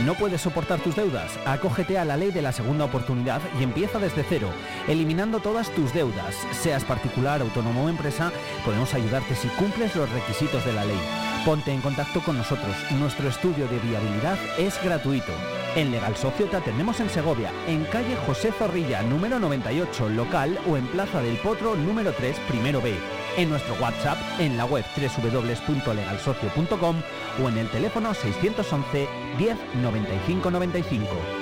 ¿No puedes soportar tus deudas? Acógete a la ley de la segunda oportunidad y empieza desde cero, eliminando todas tus deudas. Seas particular, autónomo o empresa, podemos ayudarte si cumples los requisitos de la ley. Ponte en contacto con nosotros. Nuestro estudio de viabilidad es gratuito. En Legal Socio te atendemos en Segovia, en calle José Zorrilla, número 98, local o en Plaza del Potro, número 3, primero B. En nuestro WhatsApp, en la web www.legalsocio.com o en el teléfono 611 10 95 95.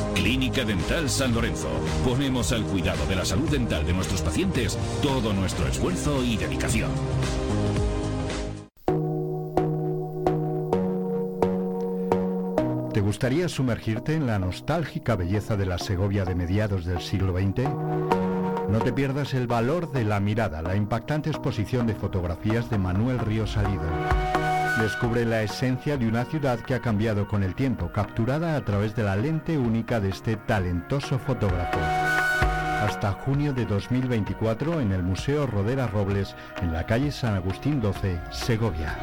Clínica Dental San Lorenzo. Ponemos al cuidado de la salud dental de nuestros pacientes todo nuestro esfuerzo y dedicación. ¿Te gustaría sumergirte en la nostálgica belleza de la Segovia de mediados del siglo XX? No te pierdas el valor de la mirada, la impactante exposición de fotografías de Manuel Río Salido. Descubre la esencia de una ciudad que ha cambiado con el tiempo, capturada a través de la lente única de este talentoso fotógrafo. Hasta junio de 2024 en el Museo Rodera Robles, en la calle San Agustín 12, Segovia.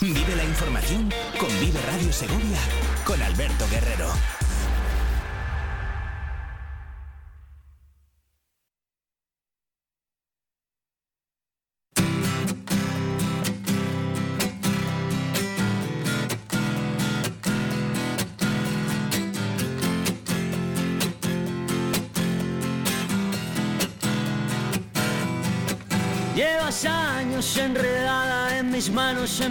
Vive la información con Vive Radio Segovia con Alberto Guerrero.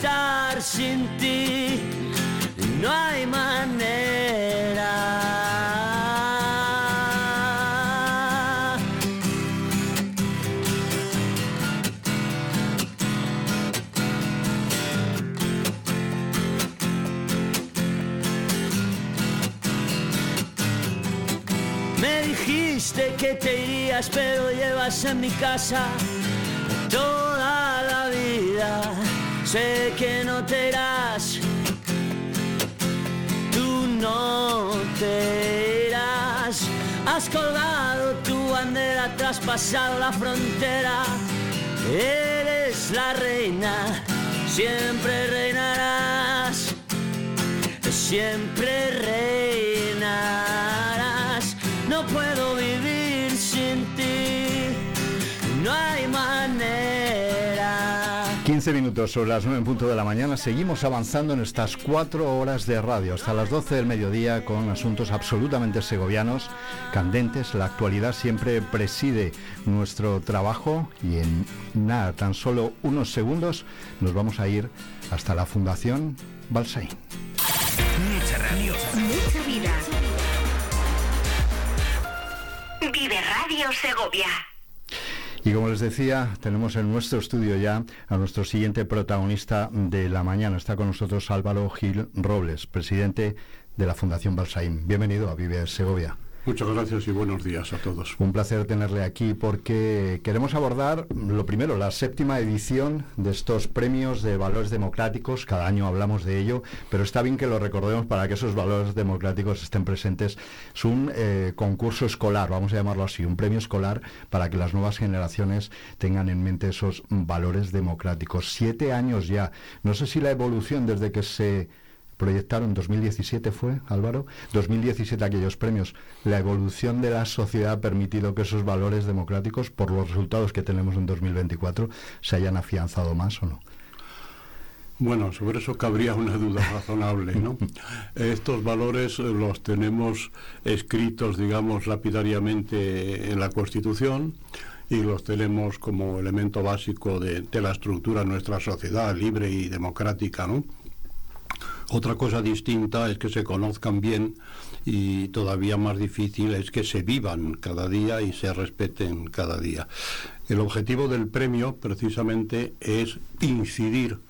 estar sin ti, no hay manera. Me dijiste que te irías, pero llevas en mi casa toda la vida. Sé que no te irás, tú no te irás. Has colgado tu bandera, traspasado la frontera. Eres la reina, siempre reinarás siempre reinarás. No puedo 15 minutos sobre las 9 en punto de la mañana. Seguimos avanzando en estas cuatro horas de radio hasta las 12 del mediodía con asuntos absolutamente segovianos, candentes. La actualidad siempre preside nuestro trabajo y en nada, tan solo unos segundos, nos vamos a ir hasta la Fundación Balsain. Mucha radio. Mucha vida. Vive Radio Segovia. Y como les decía, tenemos en nuestro estudio ya a nuestro siguiente protagonista de la mañana. Está con nosotros Álvaro Gil Robles, presidente de la Fundación Balsaim. Bienvenido a Vive Segovia. Muchas gracias y buenos días a todos. Un placer tenerle aquí porque queremos abordar, lo primero, la séptima edición de estos premios de valores democráticos. Cada año hablamos de ello, pero está bien que lo recordemos para que esos valores democráticos estén presentes. Es un eh, concurso escolar, vamos a llamarlo así, un premio escolar para que las nuevas generaciones tengan en mente esos valores democráticos. Siete años ya. No sé si la evolución desde que se proyectaron 2017 fue, Álvaro, 2017 aquellos premios, la evolución de la sociedad ha permitido que esos valores democráticos, por los resultados que tenemos en 2024, se hayan afianzado más o no. Bueno, sobre eso cabría una duda razonable, ¿no? Estos valores eh, los tenemos escritos, digamos, lapidariamente en la Constitución y los tenemos como elemento básico de, de la estructura de nuestra sociedad libre y democrática, ¿no? Otra cosa distinta es que se conozcan bien y todavía más difícil es que se vivan cada día y se respeten cada día. El objetivo del premio precisamente es incidir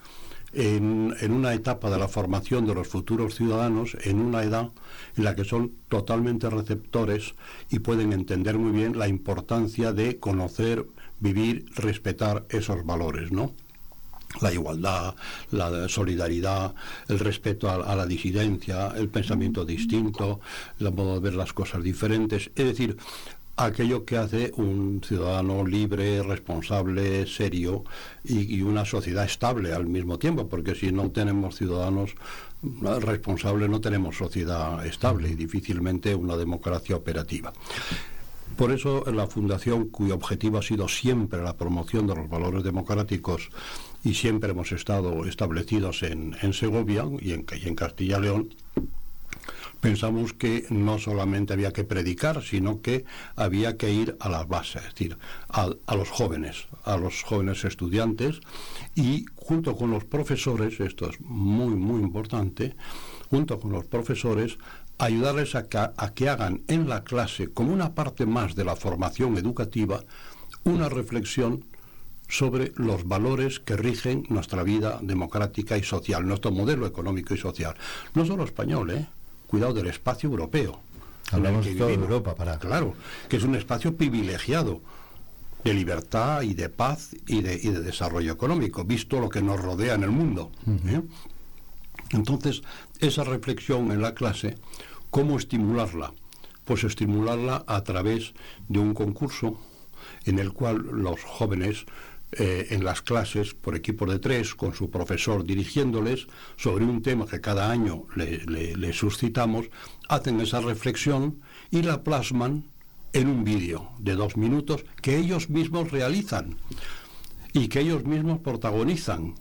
en, una etapa de la formación de los futuros ciudadanos en una edad en la que son totalmente receptores y pueden entender muy bien la importancia de conocer, vivir, respetar esos valores, ¿no? La igualdad, la solidaridad, el respeto a, la disidencia, el pensamiento distinto, el modo de ver las cosas diferentes. Es decir, aquello que hace un ciudadano libre, responsable, serio y, y una sociedad estable al mismo tiempo, porque si no tenemos ciudadanos responsables no tenemos sociedad estable y difícilmente una democracia operativa. Por eso la fundación, cuyo objetivo ha sido siempre la promoción de los valores democráticos y siempre hemos estado establecidos en, Segovia y en, en Castilla y León, pensamos que no solamente había que predicar, sino que había que ir a las bases, es decir, a, los jóvenes, a los jóvenes estudiantes y junto con los profesores, esto es muy, muy importante, junto con los profesores, ayudarles a que, hagan en la clase, como una parte más de la formación educativa, una reflexión sobre los valores que rigen nuestra vida democrática y social, nuestro modelo económico y social. No solo español, ¿eh? cuidado del espacio europeo. Hablamos de toda Europa para. Claro, que es un espacio privilegiado de libertad y de paz y de, desarrollo económico, visto lo que nos rodea en el mundo. ¿eh? Entonces, esa reflexión en la clase, ¿cómo estimularla? Pues estimularla a través de un concurso en el cual los jóvenes eh, en las clases por equipos de tres, con su profesor dirigiéndoles sobre un tema que cada año le, suscitamos, hacen esa reflexión y la plasman en un vídeo de dos minutos que ellos mismos realizan y que ellos mismos protagonizan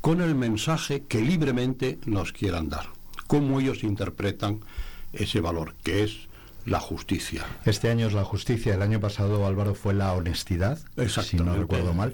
con el mensaje que libremente nos quieran dar, cómo ellos interpretan ese valor, que es la justicia. Este año es la justicia, el año pasado Álvaro fue la honestidad, si no recuerdo mal.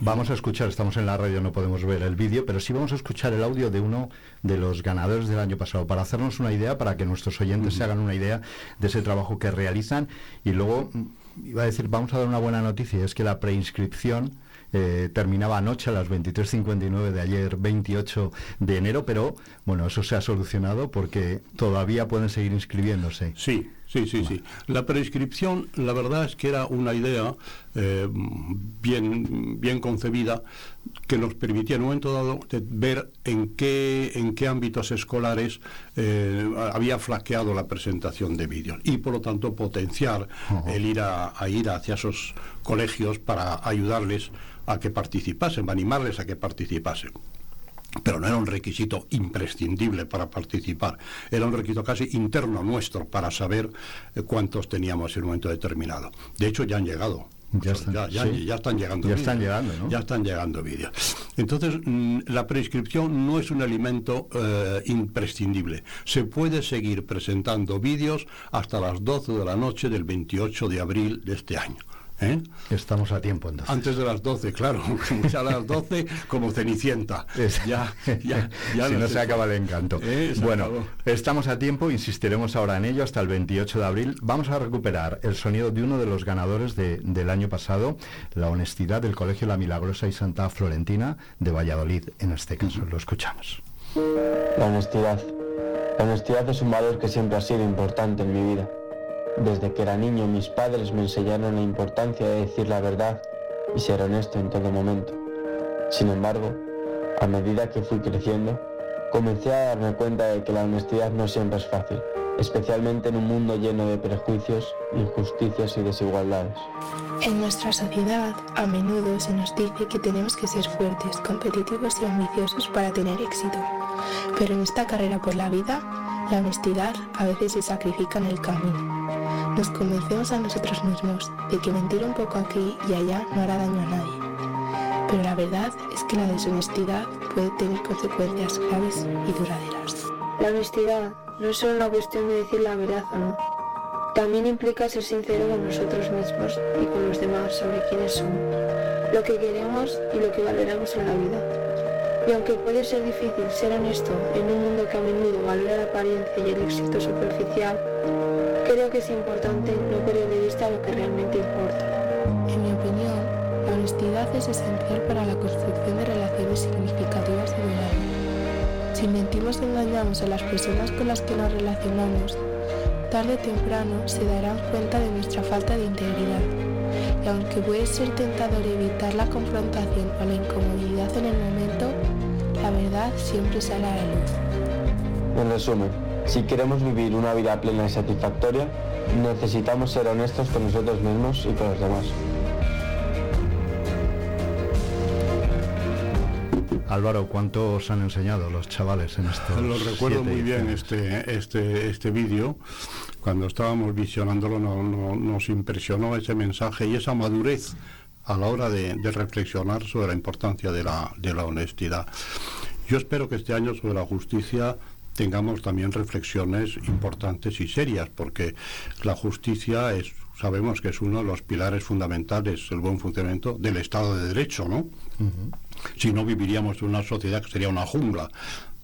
Vamos a escuchar, estamos en la radio, no podemos ver el vídeo, pero sí vamos a escuchar el audio de uno de los ganadores del año pasado, para hacernos una idea, para que nuestros oyentes se hagan una idea de ese trabajo que realizan. Y luego, mm, iba a decir, vamos a dar una buena noticia, es que la preinscripción eh, terminaba anoche a las 23.59 de ayer, 28 de enero, pero bueno, eso se ha solucionado porque todavía pueden seguir inscribiéndose. Sí, Sí, sí, sí. La prescripción, la verdad es que era una idea eh, bien, bien concebida que nos permitía en un momento dado ver en qué, en qué ámbitos escolares eh, había flaqueado la presentación de vídeos y por lo tanto potenciar el ir a, a ir hacia esos colegios para ayudarles a que participasen, animarles a que participasen pero no era un requisito imprescindible para participar, era un requisito casi interno nuestro para saber eh, cuántos teníamos en un momento determinado. De hecho, ya han llegado. Ya están, ya, están llegando ya están llegando ¿no? ya están llegando vídeos entonces mm, la prescripción no es un alimento eh, imprescindible se puede seguir presentando vídeos hasta las 12 de la noche del 28 de abril de este año ¿Eh? Estamos a tiempo entonces. Antes de las 12, claro. a las 12 como Cenicienta. Ya, ya, ya si no se, acaba el encanto. Eh, bueno, estamos a tiempo, insistiremos ahora en ello hasta el 28 de abril. Vamos a recuperar el sonido de uno de los ganadores del año pasado, la honestidad del Colegio La Milagrosa y Santa Florentina de Valladolid, en este caso. Lo escuchamos. La honestidad. La honestidad es un valor que siempre ha sido importante en mi vida. Desde que era niño mis padres me enseñaron la importancia de decir la verdad y ser honesto en todo momento. Sin embargo, a medida que fui creciendo, comencé a darme cuenta de que la honestidad no siempre es fácil, especialmente en un mundo lleno de prejuicios, injusticias y desigualdades. En nuestra sociedad, a menudo se nos dice que tenemos que ser fuertes, competitivos y ambiciosos para tener éxito. Pero en esta carrera por la vida, la honestidad a veces se sacrifica en el camino. Nos convencemos a nosotros mismos de que mentir un poco aquí y allá no hará daño a nadie. Pero la verdad es que la deshonestidad puede tener consecuencias graves y duraderas. La honestidad no es solo una cuestión de decir la verdad o no. También implica ser sincero con nosotros mismos y con los demás sobre quiénes somos, lo que queremos y lo que valoramos en la vida. Y aunque puede ser difícil ser honesto en un mundo que a menudo valora la apariencia y el éxito superficial, Creo que es importante no perder de vista lo que realmente importa. En mi opinión, la honestidad es esencial para la construcción de relaciones significativas y duraderas. Si mentimos y engañamos a las personas con las que nos relacionamos, tarde o temprano se darán cuenta de nuestra falta de integridad. Y aunque puede ser tentador evitar la confrontación o la incomodidad en el momento, la verdad siempre sale a la luz. En resumen, si queremos vivir una vida plena y satisfactoria, necesitamos ser honestos con nosotros mismos y con los demás. Álvaro, ¿cuánto os han enseñado los chavales en esto? Lo recuerdo muy bien este, este, este vídeo cuando estábamos visionándolo nos impresionó ese mensaje y esa madurez a la hora de, reflexionar sobre la importancia de la, de la honestidad. Yo espero que este año sobre la justicia tengamos también reflexiones importantes y serias, porque la justicia es, sabemos que es uno de los pilares fundamentales del buen funcionamiento del Estado de Derecho, ¿no? Si no viviríamos en una sociedad que sería una jungla.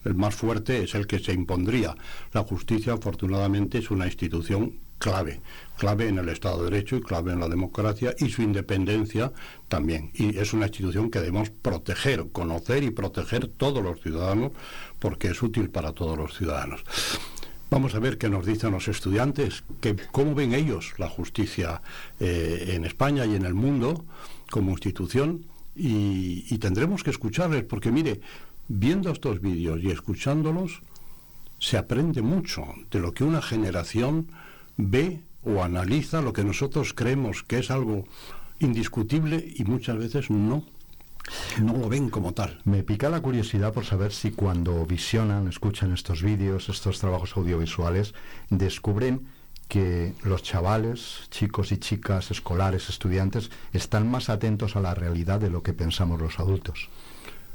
El más fuerte es el que se impondría. La justicia, afortunadamente, es una institución clave, clave en el Estado de Derecho y clave en la democracia y su independencia también. Y es una institución que debemos proteger, conocer y proteger todos los ciudadanos porque es útil para todos los ciudadanos. Vamos a ver qué nos dicen los estudiantes, que, cómo ven ellos la justicia eh, en España y en el mundo como institución y, y tendremos que escucharles porque mire, viendo estos vídeos y escuchándolos, se aprende mucho de lo que una generación ve o analiza lo que nosotros creemos que es algo indiscutible y muchas veces no. No lo ven como tal. Me pica la curiosidad por saber si cuando visionan, escuchan estos vídeos, estos trabajos audiovisuales, descubren que los chavales, chicos y chicas, escolares, estudiantes, están más atentos a la realidad de lo que pensamos los adultos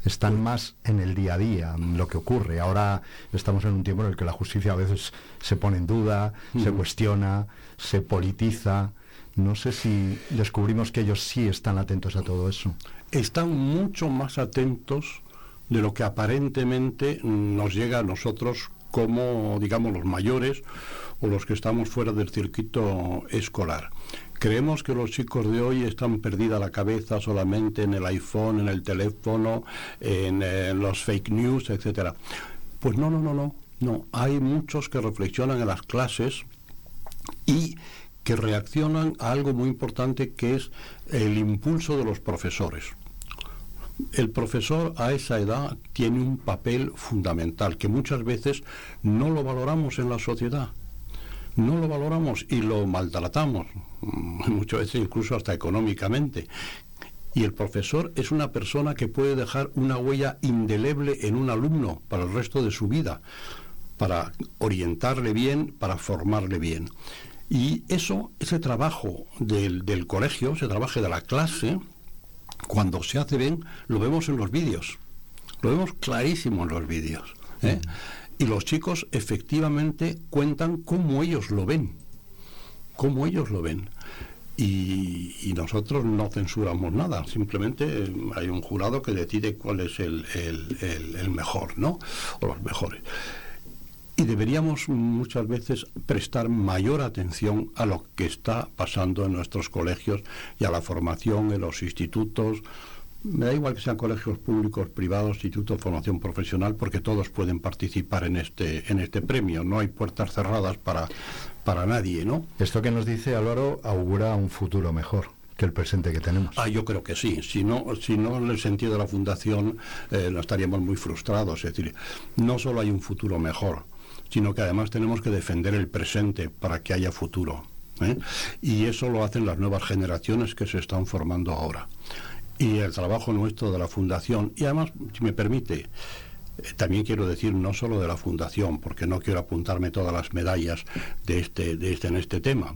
están más en el día a día, en lo que ocurre. Ahora estamos en un tiempo en el que la justicia a veces se pone en duda, se cuestiona, se politiza. No sé si descubrimos que ellos sí están atentos a todo eso. Están mucho más atentos de lo que aparentemente nos llega a nosotros como, digamos, los mayores o los que estamos fuera del circuito escolar. Creemos que los chicos de hoy están perdida la cabeza solamente en el iPhone, en el teléfono, en, los fake news, etcétera. Pues no, no, no, no. No, hay muchos que reflexionan en las clases y que reaccionan a algo muy importante que es el impulso de los profesores. El profesor a esa edad tiene un papel fundamental que muchas veces no lo valoramos en la sociedad no lo valoramos y lo maltratamos, mm, muchas veces incluso hasta económicamente. Y el profesor es una persona que puede dejar una huella indeleble en un alumno para el resto de su vida, para orientarle bien, para formarle bien. Y eso, ese trabajo del, colegio, ese trabajo de la clase, cuando se hace bien, lo vemos en los vídeos. Lo vemos clarísimo en los vídeos. ¿eh? Mm. Y los chicos efectivamente cuentan cómo ellos lo ven, cómo ellos lo ven. Y, nosotros no censuramos nada, simplemente hay un jurado que decide cuál es el, el, mejor, ¿no? O los mejores. Y deberíamos muchas veces prestar mayor atención a lo que está pasando en nuestros colegios y a la formación en los institutos, me da igual que sean colegios públicos, privados, institutos de formación profesional, porque todos pueden participar en este, en este premio. No hay puertas cerradas para, para nadie, ¿no? Esto que nos dice Álvaro augura un futuro mejor que el presente que tenemos. Ah, yo creo que sí. Si no, si no en el sentido de la fundación, eh, no estaríamos muy frustrados. Es decir, no solo hay un futuro mejor, sino que además tenemos que defender el presente para que haya futuro. ¿eh? Y eso lo hacen las nuevas generaciones que se están formando ahora y el trabajo nuestro de la Fundación. Y además, si me permite, eh, también quiero decir no solo de la Fundación, porque no quiero apuntarme todas las medallas de este, de este en este tema.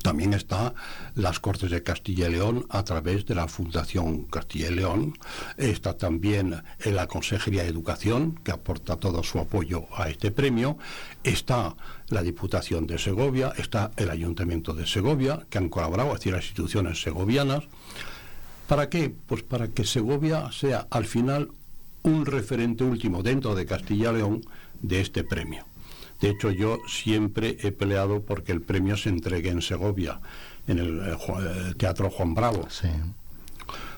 También está las Cortes de Castilla y León a través de la Fundación Castilla y León. Está también la Consejería de Educación, que aporta todo su apoyo a este premio. Está la Diputación de Segovia, está el Ayuntamiento de Segovia, que han colaborado, es las instituciones segovianas. ¿Para qué? Pues para que Segovia sea al final un referente último dentro de Castilla y León de este premio. De hecho, yo siempre he peleado porque el premio se entregue en Segovia, en el, eh, eh, Teatro Juan Bravo. Sí.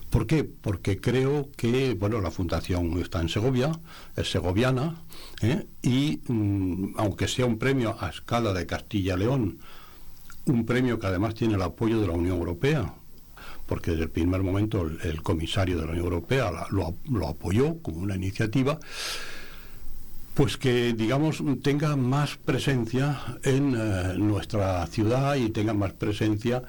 ¿Por qué? Porque creo que, bueno, la fundación está en Segovia, es segoviana, ¿eh? y mm, aunque sea un premio a escala de Castilla y León, un premio que además tiene el apoyo de la Unión Europea, porque desde el primer momento el, comisario de la Unión Europea lo, apoyó como una iniciativa, pues que, digamos, tenga más presencia en eh, nuestra ciudad y tenga más presencia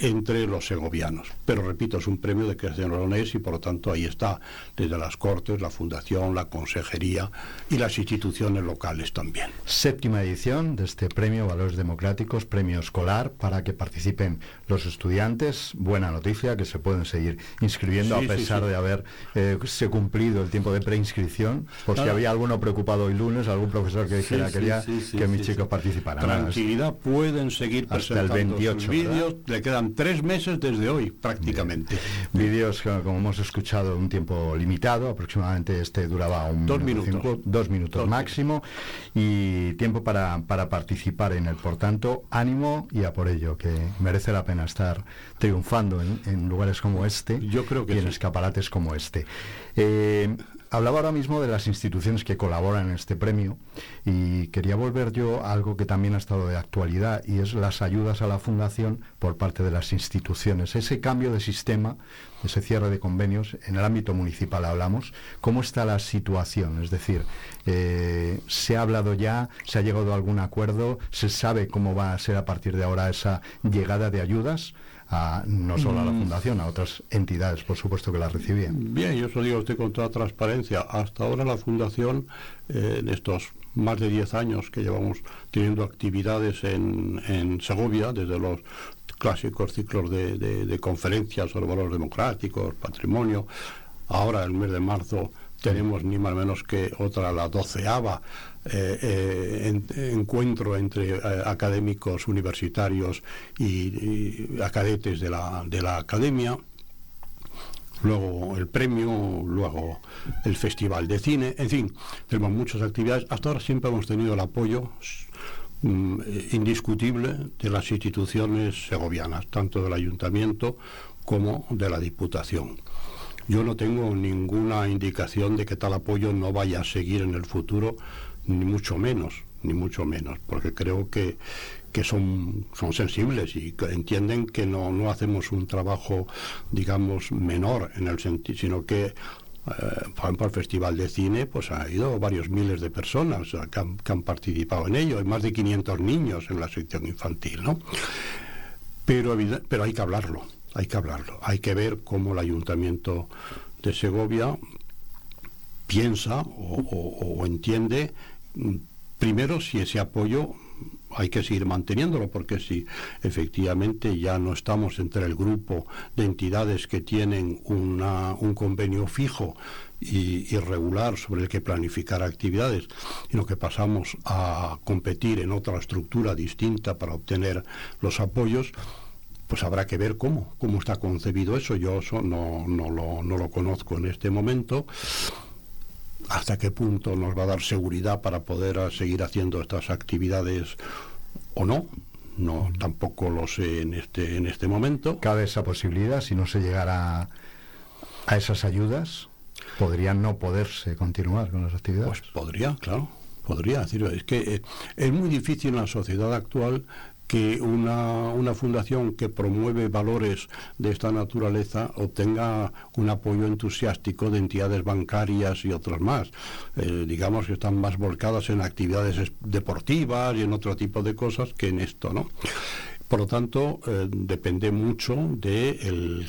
entre los segovianos. Pero repito, es un premio de creación leonés y por lo tanto ahí está, desde las Cortes, la Fundación, la Consejería y las instituciones locales también. Séptima edición de este premio Valores Democráticos, premio escolar, para que participen los estudiantes. Buena noticia, que se pueden seguir inscribiendo a pesar de haber eh, se cumplido el tiempo de preinscripción, por si había alguno preocupado hoy lunes, algún profesor que dijera quería que mis chicos participaran. Tranquilidad, pueden seguir hasta el 28 vídeos, le quedan tres meses desde hoy prácticamente. Vídeos como hemos escuchado un tiempo limitado, aproximadamente este duraba un dos minutos, dos minutos máximo y tiempo para, para participar en él. Por tanto, ánimo y a por ello, que merece la pena estar triunfando en, lugares como este Yo creo que y en escaparates como este. Eh, Hablaba ahora mismo de las instituciones que colaboran en este premio y quería volver yo a algo que también ha estado de actualidad y es las ayudas a la fundación por parte de las instituciones. Ese cambio de sistema, ese cierre de convenios, en el ámbito municipal hablamos, ¿cómo está la situación? Es decir, eh, ¿se ha hablado ya? ¿Se ha llegado a algún acuerdo? ¿Se sabe cómo va a ser a partir de ahora esa llegada de ayudas? No solo a la mm. Fundación, a otras entidades, por supuesto, que la recibían. Bien, yo eso digo usted con toda transparencia. Hasta ahora la Fundación, eh, en estos más de 10 años que llevamos teniendo actividades en, Segovia, desde los clásicos ciclos de, conferencias sobre valores democráticos, patrimonio, ahora el mes de marzo tenemos ni más menos que otra, la doceava eh, eh, encuentro entre eh, académicos universitarios y, acadetes de la, de la academia, luego el premio, luego el festival de cine, en fin, tenemos muchas actividades. Hasta ahora siempre hemos tenido el apoyo mm, indiscutible de las instituciones segovianas, tanto del ayuntamiento como de la diputación. Yo no tengo ninguna indicación de que tal apoyo no vaya a seguir en el futuro ni mucho menos, ni mucho menos, porque creo que, que son, son sensibles y que entienden que no, no hacemos un trabajo, digamos, menor en el sentido, sino que eh, por ejemplo, el Festival de Cine, pues ha ido varios miles de personas que, han, participado en ello. Hay más de 500 niños en la sección infantil, ¿no? Pero, pero hay que hablarlo, hay que hablarlo. Hay que ver cómo el Ayuntamiento de Segovia piensa o, entiende primero si ese apoyo hay que seguir manteniéndolo porque si efectivamente ya no estamos entre el grupo de entidades que tienen un convenio fijo y, y, regular sobre el que planificar actividades, sino que pasamos a competir en otra estructura distinta para obtener los apoyos, pues habrá que ver cómo, cómo está concebido eso. Yo eso no, no, lo, no lo conozco en este momento hasta qué punto nos va a dar seguridad para poder ah, seguir haciendo estas actividades o no. No, tampoco lo sé en este, en este momento. Cabe esa posibilidad, si no se llegara a esas ayudas, podría no poderse continuar con las actividades. Pues podría, claro, podría. decir Es que eh, es muy difícil en la sociedad actual que una, una, fundación que promueve valores de esta naturaleza obtenga un apoyo entusiástico de entidades bancarias y otros más. Eh, digamos que están más volcadas en actividades deportivas y en otro tipo de cosas que en esto, ¿no? Por lo tanto, eh, depende mucho del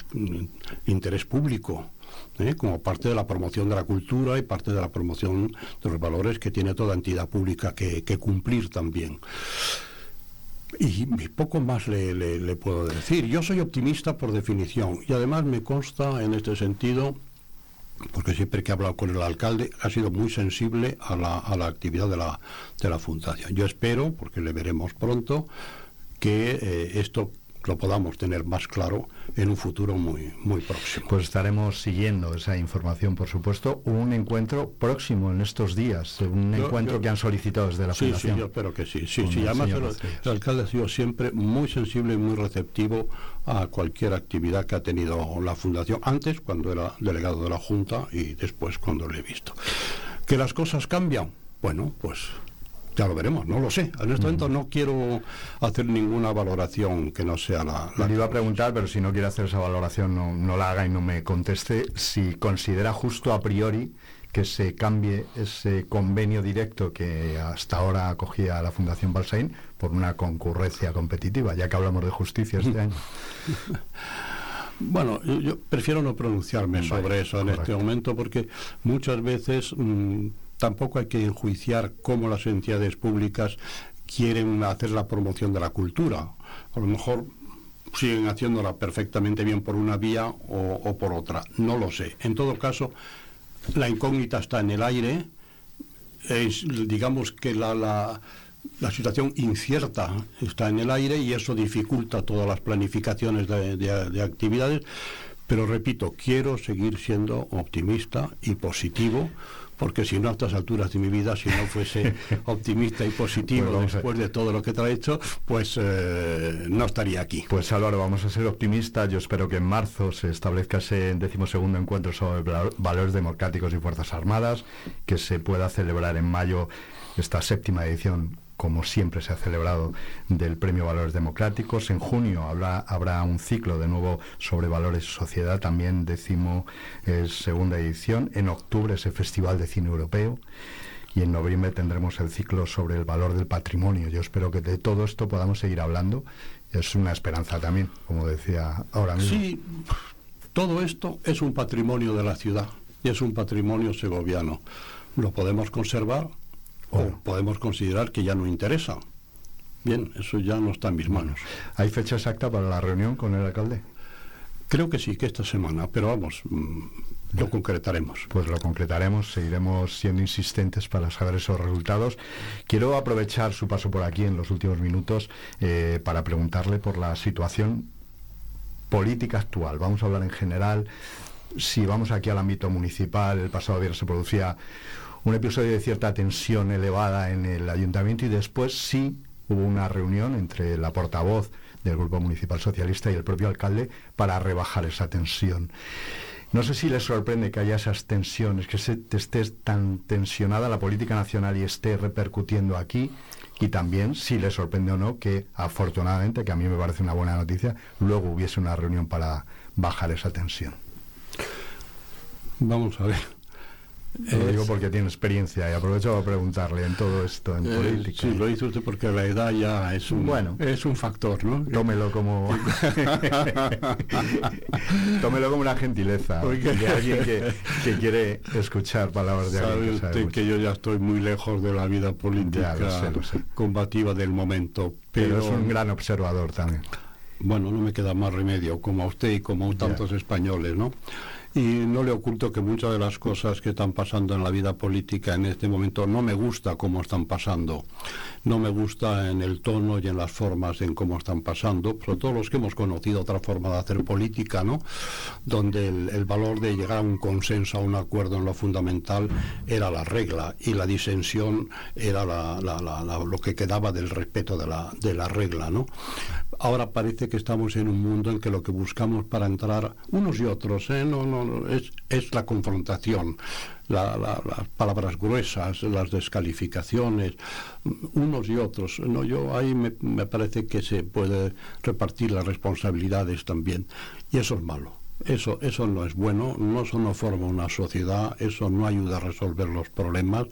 interés público. ¿eh? como parte de la promoción de la cultura y parte de la promoción de los valores que tiene toda entidad pública que cumplir también. Y poco más le, puedo decir. Yo soy optimista por definición y además me consta en este sentido, porque siempre que he hablado con el alcalde ha sido muy sensible a la, a la actividad de la, de la fundación. Yo espero, porque le veremos pronto, que eh, esto lo podamos tener más claro en un futuro muy, muy próximo. Pues estaremos siguiendo esa información, por supuesto. Un encuentro próximo en estos días, un encuentro que han solicitado desde la Fundación. Sí, yo espero que sí. sí, sí. Además, el, alcalde ha sido siempre muy sensible y muy receptivo a cualquier actividad que ha tenido la Fundación, antes cuando era delegado de la Junta y después cuando lo he visto. ¿Que las cosas cambian? Bueno, pues ya lo veremos, no lo sé. En este momento no quiero hacer ninguna valoración que no sea la... Le iba a preguntar, pero si no quiere hacer esa valoración, no, no la haga y no me conteste, si considera justo a priori que se cambie ese convenio directo que hasta ahora acogía la Fundación Balsain por una concurrencia competitiva, ya que hablamos de justicia este año. Bueno, yo, prefiero no pronunciarme sobre eso en este momento porque muchas veces mm, tampoco hay que enjuiciar cómo las entidades públicas quieren hacer la promoción de la cultura. A lo mejor siguen haciéndola perfectamente bien por una vía o, por otra. No lo sé. En todo caso, la incógnita está en el aire. Digamos que la, la, situación incierta está en el aire y eso dificulta todas las planificaciones de actividades. Pero repito, quiero seguir siendo optimista y positivo porque si no a estas alturas de mi vida, si no fuese optimista y positivo después de todo lo que te ha hecho, pues eh, no estaría aquí. Pues Álvaro, vamos a ser optimistas. Yo espero que en marzo se establezca ese decimosegundo encuentro sobre valores democráticos y fuerzas armadas, que se pueda celebrar en mayo esta séptima edición como siempre se ha celebrado, del Premio Valores Democráticos. En junio habrá, habrá un ciclo de nuevo sobre valores y sociedad, también décimo segunda edición. En octubre ese Festival de Cine Europeo. Y en noviembre tendremos el ciclo sobre el valor del patrimonio. Yo espero que de todo esto podamos seguir hablando. Es una esperanza también, como decía ahora mismo. Sí, todo esto es un patrimonio de la ciudad y es un patrimonio segoviano. Lo podemos conservar o podemos considerar que ya no interesa. Bien, eso ya no está en mis manos. ¿Hay fecha exacta para la reunión con el alcalde? Creo que sí, que esta semana, pero vamos, mm, lo concretaremos. Pues lo concretaremos, seguiremos siendo insistentes para saber esos resultados. Quiero aprovechar su paso por aquí en los últimos minutos eh, para preguntarle por la situación política actual. Vamos a hablar en general. Si vamos aquí al ámbito municipal, el pasado viernes se producía un episodio de cierta tensión elevada en el ayuntamiento y después sí hubo una reunión entre la portavoz del Grupo Municipal Socialista y el propio alcalde para rebajar esa tensión. No sé si les sorprende que haya esas tensiones, que se, esté tan tensionada la política nacional y esté repercutiendo aquí, y también si les sorprende o no que afortunadamente, que a mí me parece una buena noticia, luego hubiese una reunión para bajar esa tensión. Vamos a ver. Lo digo porque tiene experiencia y aprovecho para preguntarle en todo esto, en eh, política. Sí, lo hizo usted porque la edad ya es un, bueno, es un factor, ¿no? Tómelo como... tómelo como una gentileza de alguien que, quiere escuchar palabras de alguien que usted que yo ya estoy muy lejos de la vida política combativa del momento. Pero, es un gran observador también. Bueno, no me queda más remedio, como a usted y como a tantos españoles, ¿no? Y no le oculto que muchas de las cosas que están pasando en la vida política en este momento no me gusta cómo están pasando. No me gusta en el tono y en las formas en cómo están pasando, sobre todo los que hemos conocido otra forma de hacer política, ¿no? Donde el, valor de llegar a un consenso, a un acuerdo en lo fundamental era la regla y la disensión era lo que quedaba del respeto de la, de la regla, ¿no? Ahora parece que estamos en un mundo en que lo que buscamos para entrar unos y otros, ¿eh? no, no, es, la confrontación, las palabras gruesas, las descalificaciones, unos y otros. No, yo ahí me, me parece que se puede repartir las responsabilidades también. Y eso es malo. Eso, eso no es bueno, no, eso no forma una sociedad, eso no ayuda a resolver los problemas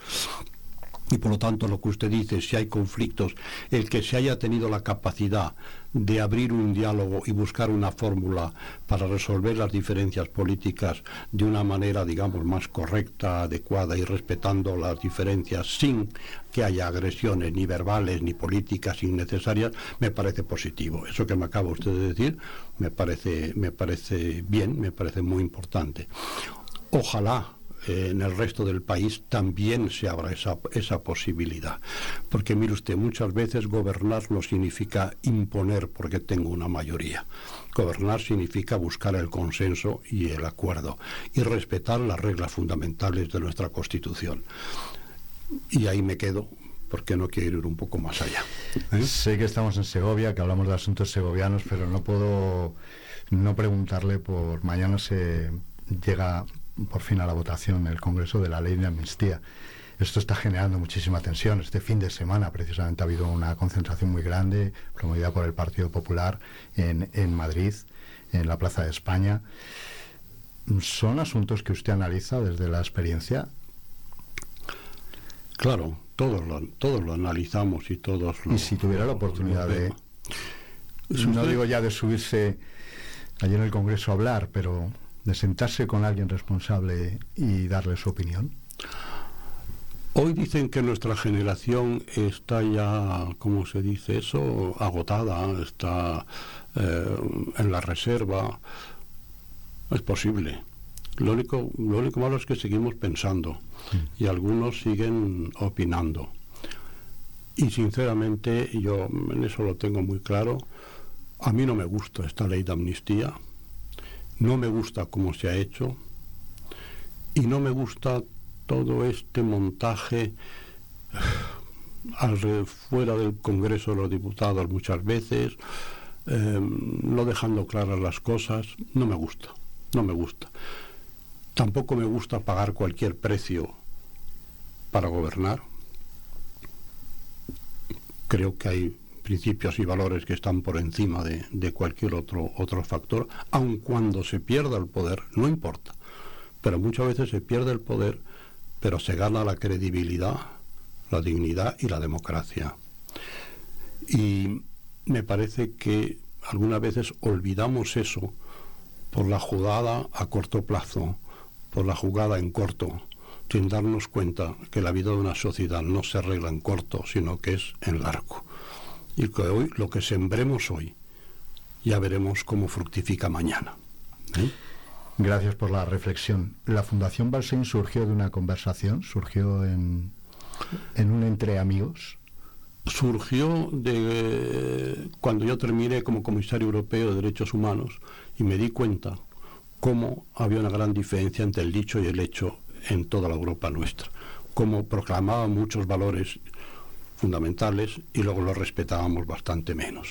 y por lo tanto lo que usted dice, si hay conflictos, el que se haya tenido la capacidad de abrir un diálogo y buscar una fórmula para resolver las diferencias políticas de una manera, digamos, más correcta, adecuada y respetando las diferencias sin que haya agresiones ni verbales ni políticas innecesarias, me parece positivo. Eso que me acaba usted de decir me parece, me parece bien, me parece muy importante. Ojalá en el resto del país también se abra esa, esa posibilidad. Porque mire usted, muchas veces gobernar no significa imponer porque tengo una mayoría. Gobernar significa buscar el consenso y el acuerdo y respetar las reglas fundamentales de nuestra Constitución. Y ahí me quedo porque no quiero ir un poco más allá. ¿eh? Sé que estamos en Segovia, que hablamos de asuntos segovianos, pero no puedo no preguntarle por mañana se llega por fin a la votación en el Congreso de la ley de amnistía. Esto está generando muchísima tensión. Este fin de semana precisamente ha habido una concentración muy grande promovida por el Partido Popular en, en Madrid, en la Plaza de España. ¿Son asuntos que usted analiza desde la experiencia? Claro, todos lo, todos lo analizamos y todos lo... Y si tuviera la oportunidad de... No digo ya de subirse allí en el Congreso a hablar, pero de sentarse con alguien responsable y darle su opinión. Hoy dicen que nuestra generación está ya, ¿cómo se dice eso?, agotada, está eh, en la reserva. Es posible. Lo único, lo único malo es que seguimos pensando y algunos siguen opinando. Y sinceramente, yo en eso lo tengo muy claro, a mí no me gusta esta ley de amnistía, no me gusta cómo se ha hecho y no me gusta todo este montaje fuera del Congreso de los Diputados muchas veces, em, no dejando claras las cosas, no me gusta, no me gusta. Tampoco me gusta pagar cualquier precio para gobernar. Creo que hay principios y valores que están por encima de, cualquier otro, otro factor, aun cuando se pierda el poder, no importa. Pero muchas veces se pierde el poder pero se gana la credibilidad, la dignidad y la democracia. Y me parece que algunas veces olvidamos eso por la jugada a corto plazo, por la jugada en corto, sin darnos cuenta que la vida de una sociedad no se arregla en corto, sino que es en largo. Y que hoy, lo que sembremos hoy, ya veremos cómo fructifica mañana. ¿Eh? Gracias por la reflexión. La Fundación Balsein surgió de una conversación, surgió en, en un entre amigos. Surgió de cuando yo terminé como comisario europeo de derechos humanos y me di cuenta cómo había una gran diferencia entre el dicho y el hecho en toda la Europa nuestra, cómo proclamaban muchos valores fundamentales y luego los respetábamos bastante menos.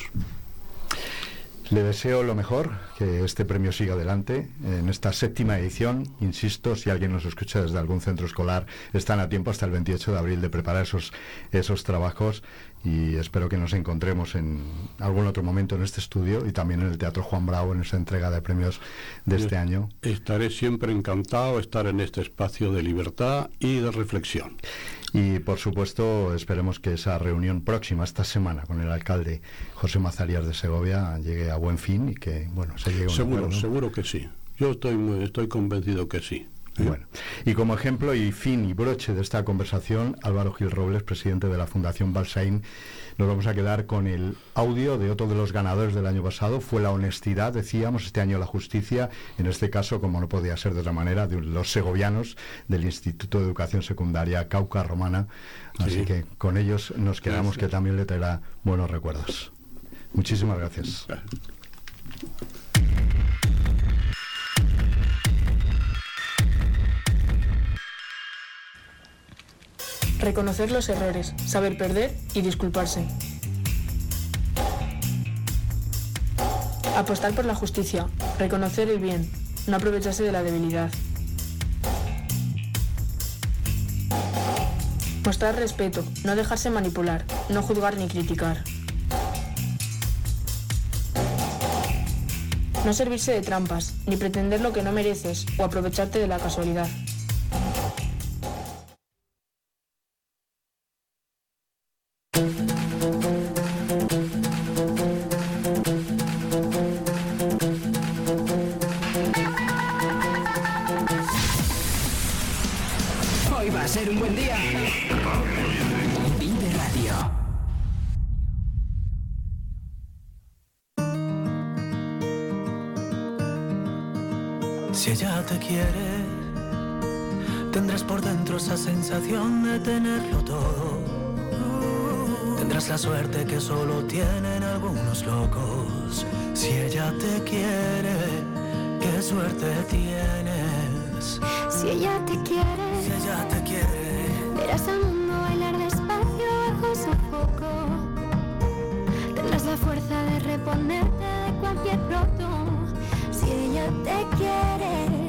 Le deseo lo mejor, que este premio siga adelante en esta séptima edición. Insisto, si alguien nos escucha desde algún centro escolar, están a tiempo hasta el 28 de abril de preparar esos, esos trabajos y espero que nos encontremos en algún otro momento en este estudio y también en el Teatro Juan Bravo en esa entrega de premios de este año. Estaré siempre encantado de estar en este espacio de libertad y de reflexión. Y por supuesto, esperemos que esa reunión próxima esta semana con el alcalde José Mazarías de Segovia llegue a buen fin y que, bueno, se llegue a un Seguro, seguro que sí. Yo estoy, muy, estoy convencido que sí. ¿eh? Bueno, y como ejemplo y fin y broche de esta conversación, Álvaro Gil Robles, presidente de la Fundación Balsain, nos vamos a quedar con el audio de otro de los ganadores del año pasado. Fue la honestidad, decíamos, este año la justicia, en este caso, como no podía ser de otra manera, de los segovianos del Instituto de Educación Secundaria Cauca Romana. Así que con ellos nos quedamos, que también le traerá buenos recuerdos. Muchísimas gracias. Reconocer los errores, saber perder y disculparse. Apostar por la justicia, reconocer el bien, no aprovecharse de la debilidad. Mostrar respeto, no dejarse manipular, no juzgar ni criticar. No servirse de trampas, ni pretender lo que no mereces o aprovecharte de la casualidad. Tendrás por dentro esa sensación de tenerlo todo. Tendrás la suerte que solo tienen algunos locos. Si ella te quiere, qué suerte tienes. Si ella te quiere, Si ella te quiere, verás al mundo bailar despacio bajo su foco. Tendrás la fuerza de reponerte de cualquier roto. Si ella te quiere,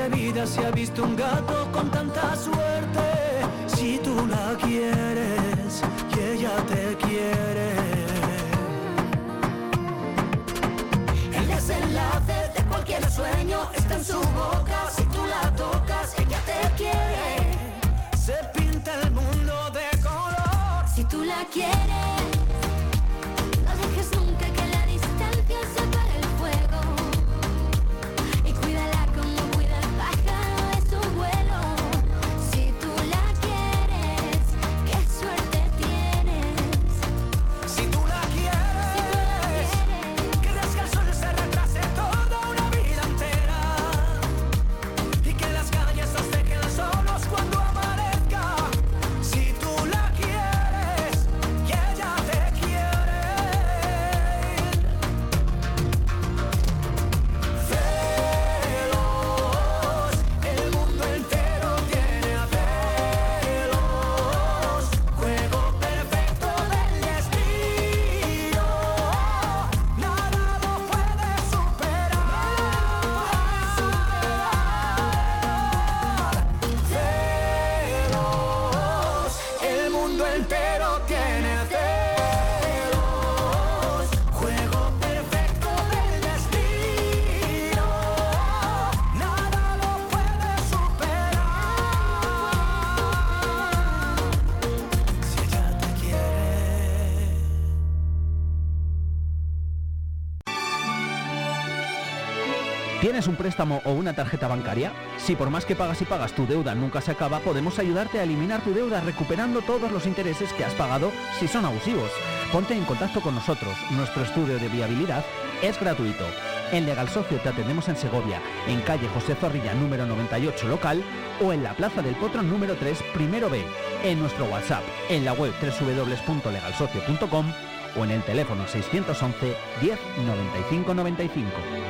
Siete vidas se ha visto un gato con tanta suerte. Si tú la quieres y ella te quiere. El desenlace de cualquier sueño está en su boca. Si tú la tocas, ella te quiere. Se pinta el mundo de color. Si tú la quieres, o una tarjeta bancaria? Si por más que pagas y pagas tu deuda nunca se acaba, podemos ayudarte a eliminar tu deuda recuperando todos los intereses que has pagado si son abusivos. Ponte en contacto con nosotros. Nuestro estudio de viabilidad es gratuito. En Legal Socio te atendemos en Segovia, en calle José Zorrilla número 98 local o en la Plaza del Potro número 3 primero B, en nuestro WhatsApp, en la web www.legalsocio.com o en el teléfono 611 10 95 95.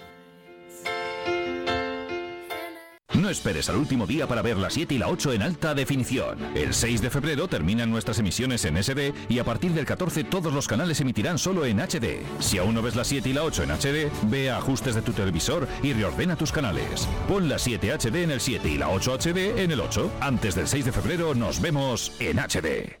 No esperes al último día para ver la 7 y la 8 en alta definición. El 6 de febrero terminan nuestras emisiones en SD y a partir del 14 todos los canales emitirán solo en HD. Si aún no ves la 7 y la 8 en HD, ve a ajustes de tu televisor y reordena tus canales. Pon la 7 HD en el 7 y la 8 HD en el 8. Antes del 6 de febrero nos vemos en HD.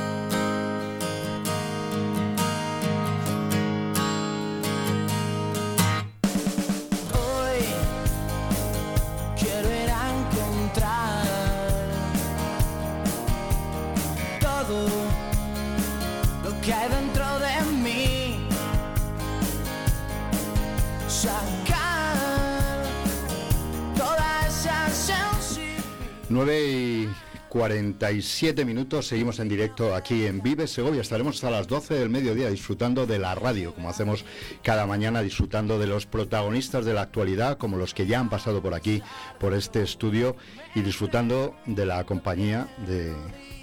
9 y 47 minutos, seguimos en directo aquí en Vive Segovia. Estaremos hasta las 12 del mediodía disfrutando de la radio, como hacemos cada mañana, disfrutando de los protagonistas de la actualidad, como los que ya han pasado por aquí, por este estudio, y disfrutando de la compañía de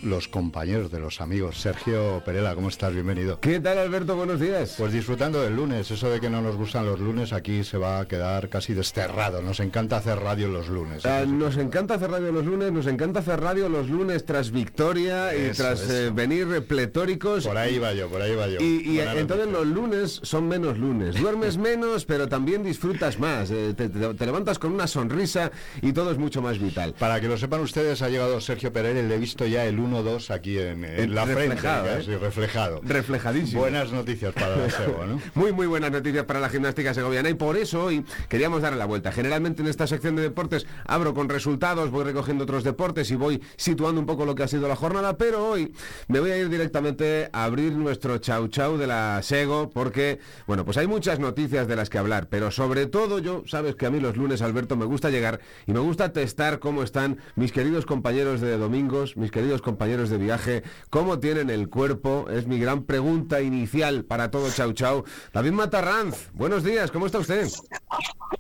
los compañeros, de los amigos. Sergio Perela, ¿cómo estás? Bienvenido. ¿Qué tal, Alberto? Buenos días. Pues disfrutando del lunes, eso de que no nos gustan los lunes, aquí se va a quedar casi desterrado. Nos encanta hacer radio los lunes. Ah, nos encanta hacer radio los lunes, nos encanta hacer radio los lunes tras victoria y tras eh, venir pletóricos. Por ahí va yo, por ahí va yo. Y, entonces noticia. los lunes son menos lunes. Duermes menos, pero también disfrutas más. Eh, te, te- te levantas con una sonrisa y todo es mucho más vital. Para que lo sepan ustedes, ha llegado Sergio Pereira y le he visto ya el 1-2 aquí en, la reflejado, frente, ¿eh? casi, reflejado. Reflejadísimo. Buenas noticias para la SEGO, ¿no? Muy, muy buenas noticias para la gimnástica segoviana y por eso hoy queríamos darle la vuelta. Generalmente en esta sección de deportes abro con resultados, voy recogiendo otros deportes y voy situando un poco lo que ha sido la jornada, pero hoy me voy a ir directamente a abrir nuestro chau chau de la Sego porque, bueno, pues hay muchas noticias de las que hablar, pero sobre todo yo, sabes que a mí los lunes, Alberto, me gusta llegar y me gusta testar cómo están mis queridos compañeros de domingos, mis queridos compañeros de viaje, cómo tienen el cuerpo, es mi gran pregunta inicial para todo chau chau. David Matarranz, buenos días, ¿cómo está usted?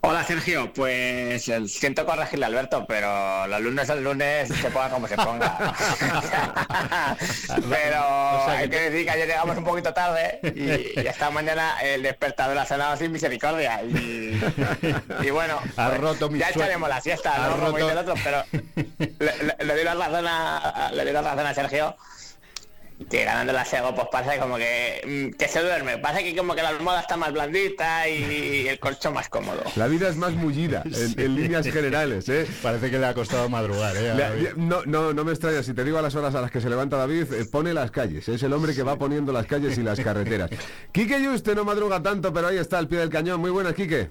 Hola Sergio, pues eh, siento corregirle Alberto, pero los lunes al lunes se ponga como se ponga. pero hay que decir que ayer llegamos un poquito tarde y, y esta mañana el despertador ha sonado sin misericordia. Y, y bueno, Ha pues, roto mi ya echaremos la siesta, ¿no? Como roto- dice el otro, pero le, le- le doy la razón a, le doy la razón a Sergio que ganando la Sego pues pasa como que, mm, que se duerme. Pasa que como que la almohada está más blandita y el colchón más cómodo. La vida es más mullida, en, en líneas generales, ¿eh? Parece que le ha costado madrugar, ¿eh? Le- no, no, no me extraña, si te digo a las horas a las que se levanta David, eh, pone las calles, es el hombre que va poniendo las calles y las carreteras. Quique Yuste no madruga tanto, pero ahí está, al pie del cañón. Muy buenas, Quique.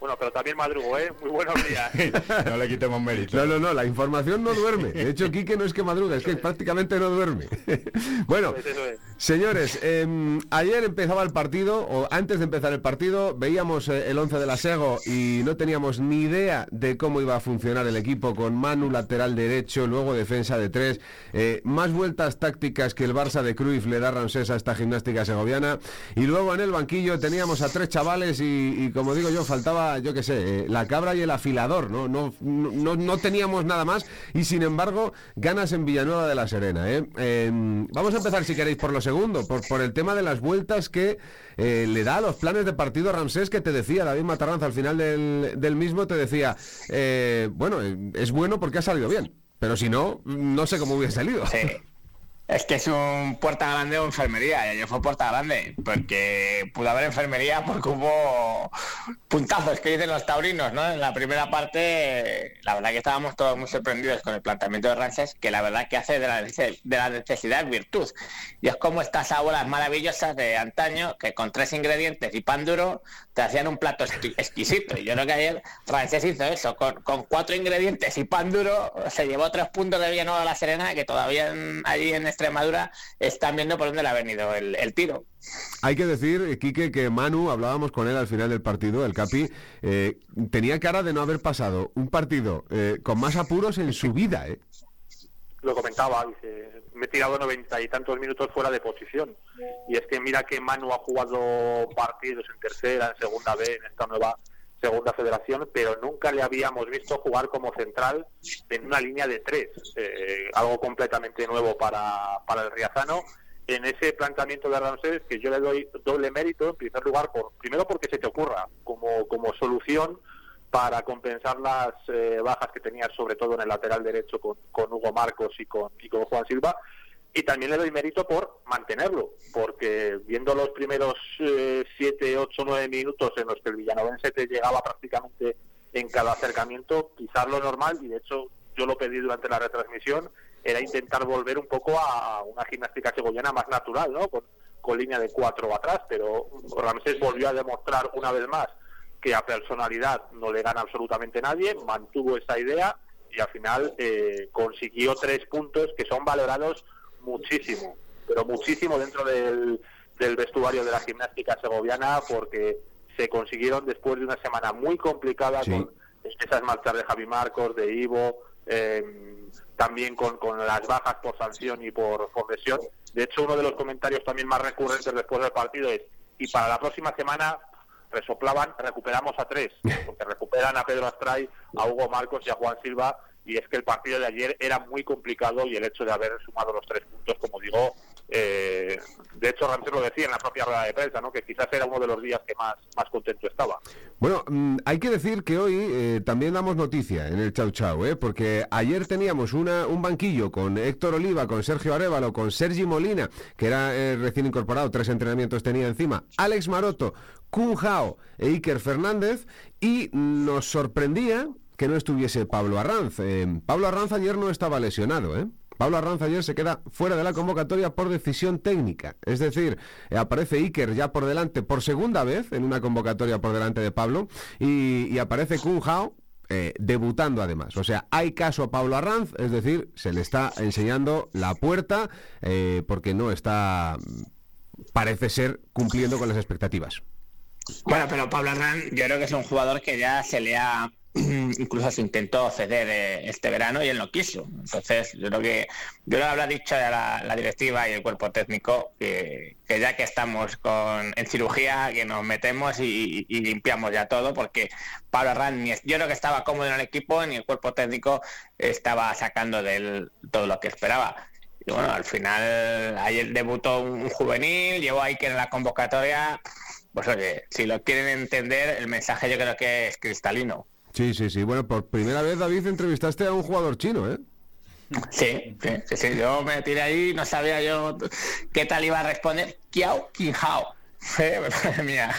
Bueno, pero también madrugo, ¿eh? Muy buenos días. no le quitemos mérito. No, no, no, la información no duerme. De hecho, Quique no es que madruga, es que prácticamente no duerme. bueno, eso es. señores, em, ayer empezaba el partido, o antes de empezar el partido, veíamos eh, el 11 de la Sego y no teníamos ni idea de cómo iba a funcionar el equipo con Manu lateral derecho, luego defensa de tres, eh, más vueltas tácticas que el Barça de Cruyff le da Ramsés a esta gimnástica segoviana y luego en el banquillo teníamos a tres chavales y, y como digo yo, faltaba, yo qué sé, eh, la cabra y el afilador, ¿no? No, no, no teníamos nada más y sin embargo ganas en Villanueva de la Serena. ¿eh? Em, vamos a empezar si queréis por lo segundo, por, por el tema de las vueltas que eh, le da a los planes de partido Ramsés que te decía David Matarranza al final del, del mismo, te decía, eh, bueno, es bueno porque ha salido bien, pero si no, no sé cómo hubiera salido. Es que es un puerta grande o enfermería. Y ayer fue puerta grande, porque pudo haber enfermería porque hubo puntazos que dicen los taurinos, ¿no? En la primera parte, la verdad que estábamos todos muy sorprendidos con el planteamiento de Ranches, que la verdad que hace de la, de la necesidad virtud. Y es como estas abuelas maravillosas de antaño que con tres ingredientes y pan duro te hacían un plato exqui- exquisito. Y yo creo que ayer Ranches hizo eso, con, cuatro ingredientes y pan duro, se llevó tres puntos de Villanueva a la Serena, que todavía allí en Extremadura están viendo por dónde le ha venido el, el tiro. Hay que decir, Quique, que Manu, hablábamos con él al final del partido, el Capi, eh, tenía cara de no haber pasado un partido eh, con más apuros en su vida, ¿eh? Lo comentaba, dice, me he tirado noventa y tantos minutos fuera de posición. Y es que mira que Manu ha jugado partidos en tercera, en segunda B, en esta nueva segunda federación, pero nunca le habíamos visto jugar como central en una línea de tres. Eh, algo completamente nuevo para, para el Riazano. En ese planteamiento de Ramsés, que yo le doy doble mérito, en primer lugar, por primero porque se te ocurra como, como solución para compensar las eh, bajas que tenía sobre todo en el lateral derecho con, con Hugo Marcos y con, y con Juan Silva. Y también le doy mérito por mantenerlo, porque viendo los primeros 7, 8, 9 minutos en los que el villanovense te llegaba prácticamente en cada acercamiento, quizás lo normal, y de hecho yo lo pedí durante la retransmisión, era intentar volver un poco a una gimnástica segoviana más natural, ¿no? Con, línea de cuatro atrás, pero Ramsés volvió a demostrar una vez más que a personalidad no le gana absolutamente nadie, mantuvo esa idea y al final eh, consiguió tres puntos que son valorados muchísimo, pero muchísimo dentro del, del vestuario de la gimnástica segoviana porque se consiguieron después de una semana muy complicada Sí. con esas marchas de Javi Marcos, de Ivo, eh, también con, con las bajas por sanción y por, por lesión. De hecho, uno de los comentarios también más recurrentes después del partido es, y para la próxima semana resoplaban, recuperamos a tres, porque recuperan a Pedro Astray, a Hugo Marcos y a Juan Silva, y es que el partido de ayer era muy complicado y el hecho de haber sumado los tres puntos, como digo, eh, De hecho, Ramsey lo decía en la propia rueda de prensa, ¿no? que quizás era uno de los días que más, más contento estaba. Bueno, mm, hay que decir que hoy eh, también damos noticia en el Chau Chau, ¿eh? porque ayer teníamos una, un banquillo con Héctor Oliva, con Sergio Arevalo, con Sergi Molina, que era eh, recién incorporado, tres entrenamientos tenía encima, Alex Maroto, Kun Hao e Iker Fernández, y nos sorprendía que no estuviese Pablo Arranz. Eh, Pablo Arranz ayer no estaba lesionado, ¿eh? Pablo Arranz ayer se queda fuera de la convocatoria por decisión técnica. Es decir, eh, aparece Iker ya por delante por segunda vez en una convocatoria por delante de Pablo y, aparece Kun Hao eh, debutando además. O sea, hay caso a Pablo Arranz, es decir, se le está enseñando la puerta porque no está, parece ser, cumpliendo con las expectativas. Bueno, pero Pablo Arran yo creo que es un jugador que ya se le ha incluso se intentó ceder eh, este verano y él no quiso. Entonces, yo creo que yo le habrá dicho a la, directiva y el cuerpo técnico que, que ya que estamos con, en cirugía, que nos metemos y, limpiamos ya todo, porque Pablo Arran ni yo creo que estaba cómodo en el equipo ni el cuerpo técnico estaba sacando de él todo lo que esperaba. Y bueno, al final ayer debutó un juvenil, llevó a Iker en la convocatoria. Pues oye, si lo quieren entender, el mensaje yo creo que es cristalino. Sí, sí, sí. Bueno, por primera vez, David, entrevistaste a un jugador chino, ¿eh? Sí, sí, sí, yo me tiré ahí, no sabía yo qué tal iba a responder. Kiao Kinhao. Eh, mía.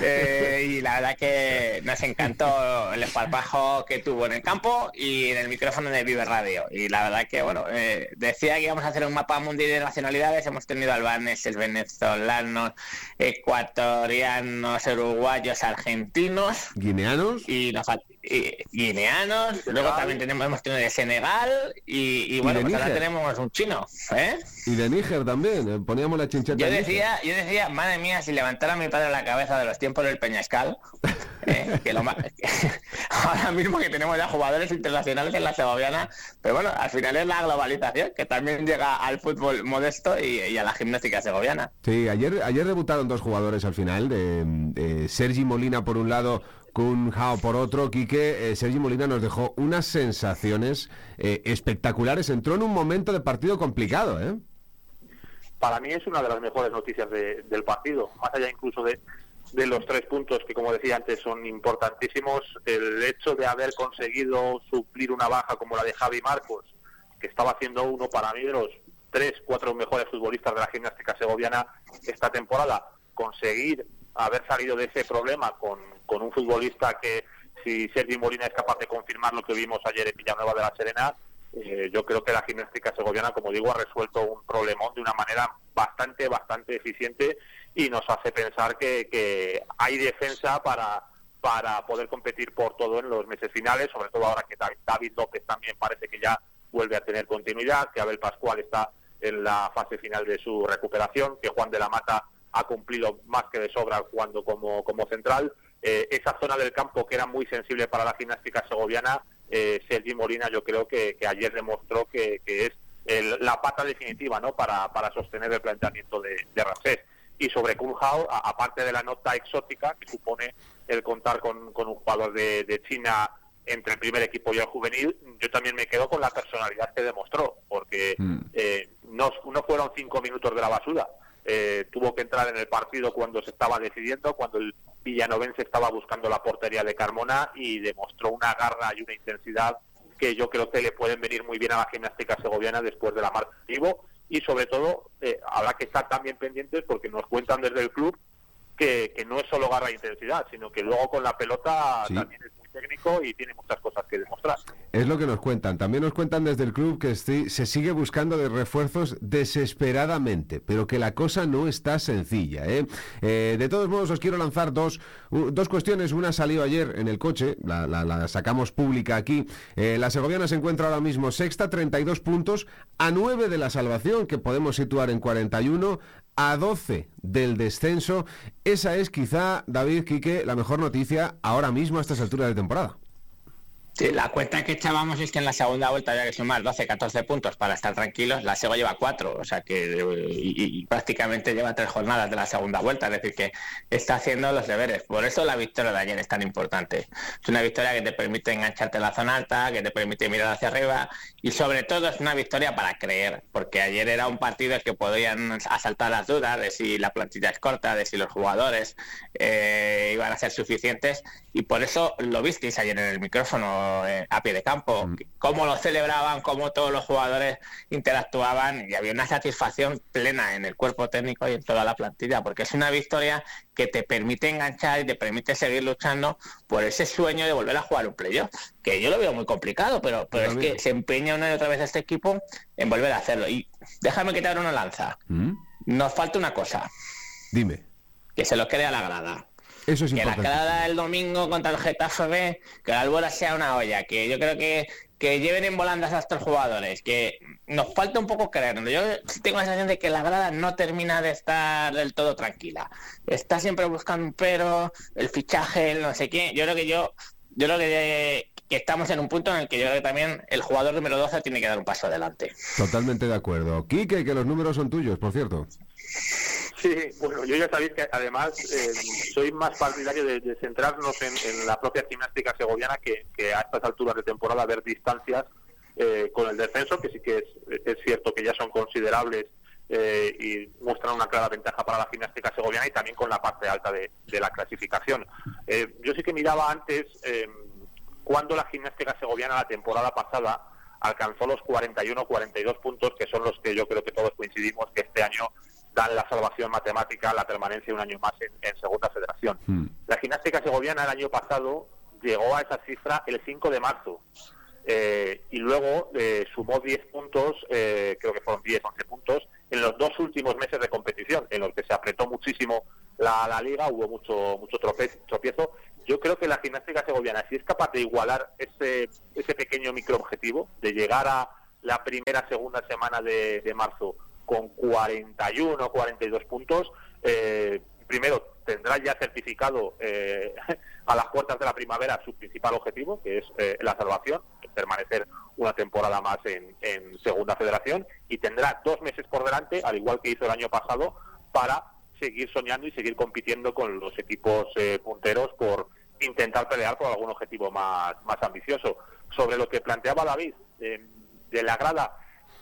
Eh, y la verdad que nos encantó el esparpajo que tuvo en el campo y en el micrófono de Vive Radio. Y la verdad que, bueno, eh, decía que íbamos a hacer un mapa mundial de nacionalidades. Hemos tenido albaneses, venezolanos, ecuatorianos, uruguayos, argentinos. ¿Guineanos? Y nos y- guineanos. Luego también tenemos, hemos tenido de Senegal. Y, y bueno, pues ahora tenemos un chino. ¿eh? Y de Níger también, eh, poníamos la chincheta. Yo decía, yo decía, madre mía, si levantara mi padre la cabeza de los tiempos del Peñascal, eh, que lo ma- ahora mismo que tenemos ya jugadores internacionales en la segoviana, pero bueno, al final es la globalización que también llega al fútbol modesto y, y a la gimnástica segoviana. Sí, ayer, ayer debutaron dos jugadores al final, de, de Sergi Molina por un lado, Kun Hao por otro. Quique, eh, Sergi Molina nos dejó unas sensaciones eh, espectaculares. Entró en un momento de partido complicado, ¿eh? para mí es una de las mejores noticias de- del partido, más allá incluso de, los tres puntos que, como decía antes, son importantísimos. El hecho de haber conseguido suplir una baja como la de Javi Marcos, que estaba haciendo uno para mí de los tres, cuatro mejores futbolistas de la gimnástica segoviana esta temporada, conseguir haber salido de ese problema con, con un futbolista que, si Sergi Molina es capaz de confirmar lo que vimos ayer en Villanueva de la Serena, eh, yo creo que la gimnástica segoviana, como digo, ha resuelto un problemón de una manera bastante, bastante eficiente y nos hace pensar que, que hay defensa para, para poder competir por todo en los meses finales, sobre todo ahora que David López también parece que ya vuelve a tener continuidad, que Abel Pascual está en la fase final de su recuperación, que Juan de la Mata ha cumplido más que de sobra jugando como, como central. Eh, esa zona del campo que era muy sensible para la gimnástica segoviana, eh, Sergi Molina yo creo que, que ayer demostró que, que es el- la pata definitiva ¿no? para, para sostener el planteamiento de, de Ramsés. Y sobre Kun Hao, a- aparte de la nota exótica que supone el contar con, con un jugador de, de China entre el primer equipo y el juvenil, yo también me quedo con la personalidad que demostró, porque eh, no, no fueron cinco minutos de la basura. Eh, tuvo que entrar en el partido cuando se estaba decidiendo, cuando el villanovense estaba buscando la portería de Carmona y demostró una garra y una intensidad que yo creo que le pueden venir muy bien a la gimnástica segoviana después de la marcha activo y sobre todo eh, habrá que estar también pendientes porque nos cuentan desde el club que, que no es solo garra e intensidad, sino que luego con la pelota Sí. también es técnico y tiene muchas cosas que demostrar. Es lo que nos cuentan. También nos cuentan desde el club que se sigue buscando de refuerzos desesperadamente, pero que la cosa no está sencilla. ¿eh? Eh, de todos modos, os quiero lanzar dos, dos cuestiones. Una salió ayer en el coche, la, la- la sacamos pública aquí. Eh, la Segoviana se encuentra ahora mismo sexta, 32 puntos, a 9 de la salvación, que podemos situar en 41, a 12 del descenso. Esa es quizá, David Quique, la mejor noticia ahora mismo a estas alturas de temporada. Sí, la cuenta que echábamos es que en la segunda vuelta había que sumar 12, 14 puntos para estar tranquilos. La Sego lleva 4, o sea que y, y prácticamente lleva tres jornadas de la segunda vuelta, es decir, que está haciendo los deberes. Por eso la victoria de ayer es tan importante. Es una victoria que te permite engancharte en la zona alta, que te permite mirar hacia arriba y sobre todo es una victoria para creer, porque ayer era un partido que podían asaltar las dudas de si la plantilla es corta, de si los jugadores eh, iban a ser suficientes y por eso lo visteis ayer en el micrófono a pie de campo, cómo lo celebraban, cómo todos los jugadores interactuaban y había una satisfacción plena en el cuerpo técnico y en toda la plantilla, porque es una victoria que te permite enganchar y te permite seguir luchando por ese sueño de volver a jugar un playoff, que yo lo veo muy complicado, pero, pero es que se empeña una y otra vez este equipo en volver a hacerlo. Y déjame quitar una lanza. ¿Mm? Nos falta una cosa, Dime. que se lo quede a la grada. Eso es que la grada del domingo contra el Getafe B, que la albola sea una olla, que yo creo que, que lleven en volandas a estos jugadores, que nos falta un poco creerlo. Yo tengo la sensación de que la grada no termina de estar del todo tranquila. Está siempre buscando un pero, el fichaje, el no sé qué. Yo creo que yo, yo creo que, que estamos en un punto en el que yo creo que también el jugador número 12 tiene que dar un paso adelante. Totalmente de acuerdo. Quique, que los números son tuyos, por cierto. Sí, bueno, yo ya sabéis que además eh, soy más partidario de, centrarnos en, la propia gimnástica segoviana que, que a estas alturas de temporada ver distancias eh, con el descenso, que sí que es, es cierto que ya son considerables eh, y muestran una clara ventaja para la gimnástica segoviana y también con la parte alta de, de la clasificación. Eh, yo sí que miraba antes eh, cuando la gimnástica segoviana la temporada pasada alcanzó los 41-42 puntos, que son los que yo creo que todos coincidimos que este año dan la salvación matemática, la permanencia un año más en, en Segunda Federación. La gimnástica segoviana el año pasado llegó a esa cifra el 5 de marzo eh, y luego eh, sumó 10 puntos, eh, creo que fueron 10, 11 puntos, en los dos últimos meses de competición, en los que se apretó muchísimo la, la liga, hubo mucho, mucho trope- tropiezo. Yo creo que la gimnástica segoviana, si es capaz de igualar ese, ese pequeño microobjetivo, de llegar a la primera, segunda semana de, de marzo con 41 42 puntos, eh, primero tendrá ya certificado eh, a las puertas de la primavera su principal objetivo, que es eh, la salvación, permanecer una temporada más en, en Segunda Federación, y tendrá dos meses por delante, al igual que hizo el año pasado, para seguir soñando y seguir compitiendo con los equipos eh, punteros por intentar pelear por algún objetivo más, más ambicioso. Sobre lo que planteaba David, eh, de la grada,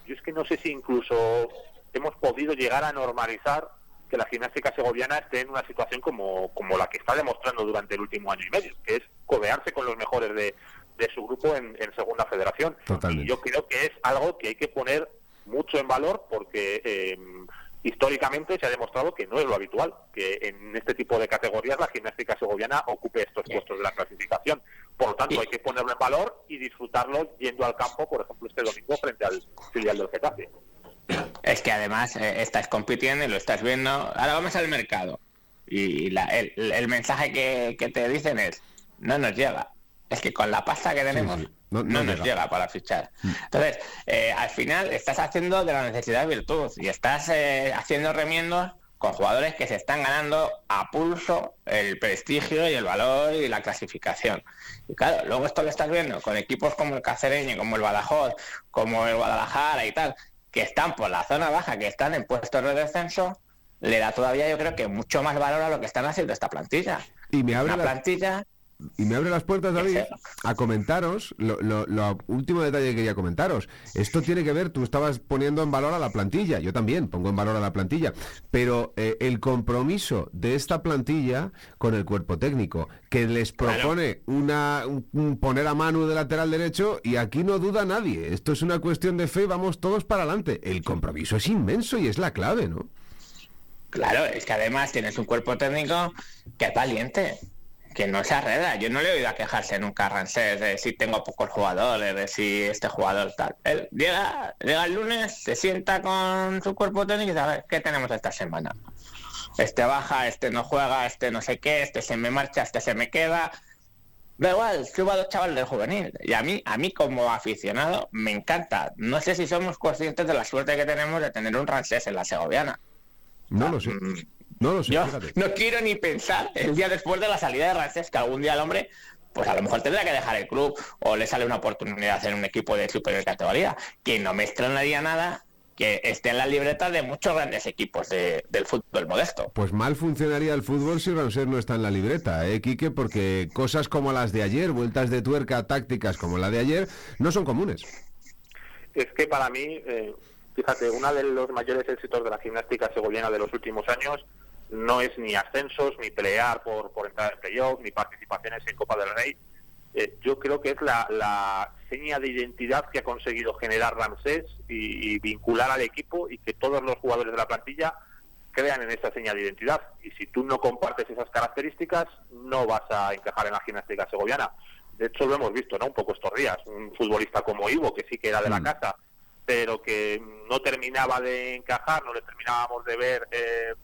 yo es que no sé si incluso hemos podido llegar a normalizar que la gimnástica segoviana esté en una situación como, como la que está demostrando durante el último año y medio, que es codearse con los mejores de, de su grupo en, en Segunda Federación. Y yo creo que es algo que hay que poner mucho en valor porque eh, históricamente se ha demostrado que no es lo habitual, que en este tipo de categorías la gimnástica segoviana ocupe estos puestos de la clasificación. Por lo tanto, hay que ponerlo en valor y disfrutarlo yendo al campo, por ejemplo, este domingo frente al filial del Getafe. Es que además eh, estás compitiendo y lo estás viendo. Ahora vamos al mercado. Y la- el, el mensaje que, que te dicen es, no nos llega. Es que con la pasta que tenemos No- no, no nos llega. llega. para fichar. Entonces, eh, al final estás haciendo de la necesidad virtud y estás eh, haciendo remiendos con jugadores que se están ganando a pulso el prestigio y el valor y la clasificación. Y claro, luego esto lo estás viendo con equipos como el Cacereño, como el Badajoz, como el Guadalajara y tal, que están por la zona baja, que están en puestos de descenso, le da todavía yo creo que mucho más valor a lo que están haciendo esta plantilla. Y me abre Una la- plantilla Y me abre las puertas, David, a comentaros lo, lo- lo último detalle que quería comentaros. Esto tiene que ver, tú estabas poniendo en valor a la plantilla, yo también pongo en valor a la plantilla, pero eh, el compromiso de esta plantilla con el cuerpo técnico, que les propone una un- un poner a Manu de lateral derecho y aquí no duda nadie. Esto es una cuestión de fe, vamos todos para adelante. El compromiso es inmenso y es la clave, ¿no? Claro, es que además tienes un cuerpo técnico que es valiente, que no se arreda. Yo no le he oído a quejarse nunca a Rancés de si tengo pocos jugadores, de si este jugador tal. Él llega, llega el lunes, se sienta con su cuerpo técnico y dice, a ver, ¿qué tenemos esta semana? Este baja, este no juega, este no sé qué, este se me marcha, este se me queda. Da igual, suba dos chavales del juvenil. Y a mí, a mí como aficionado, me encanta. No sé si somos conscientes de la suerte que tenemos de tener un Rancés en la Segoviana. No lo sé. No lo sé, Yo fíjate. no quiero ni pensar el día después de la salida de Rancés que algún día el hombre pues a lo mejor tendrá que dejar el club o le sale una oportunidad en un equipo de superior categoría. Que no me extrañaría nada que esté en la libreta de muchos grandes equipos de- del fútbol modesto. Pues mal funcionaría el fútbol si Ramsés no está en la libreta, ¿eh, Quique? Porque cosas como las de ayer, vueltas de tuerca tácticas como la de ayer, no son comunes. Es que para mí, eh, fíjate, uno de los mayores éxitos de la gimnástica segoviana de los últimos años no es ni ascensos, ni pelear por, por entrar en playoff, ni participaciones en Copa del Rey. Eh, yo creo que es la, la seña de identidad que ha conseguido generar Ramsés y, y vincular al equipo y que todos los jugadores de la plantilla crean en esa seña de identidad. Y si tú no compartes esas características, no vas a encajar en la gimnástica segoviana. De hecho, lo hemos visto, ¿no? Un poco estos días. Un futbolista como Ivo, que sí que era de la casa, pero que no terminaba de encajar, no le terminábamos de ver eh,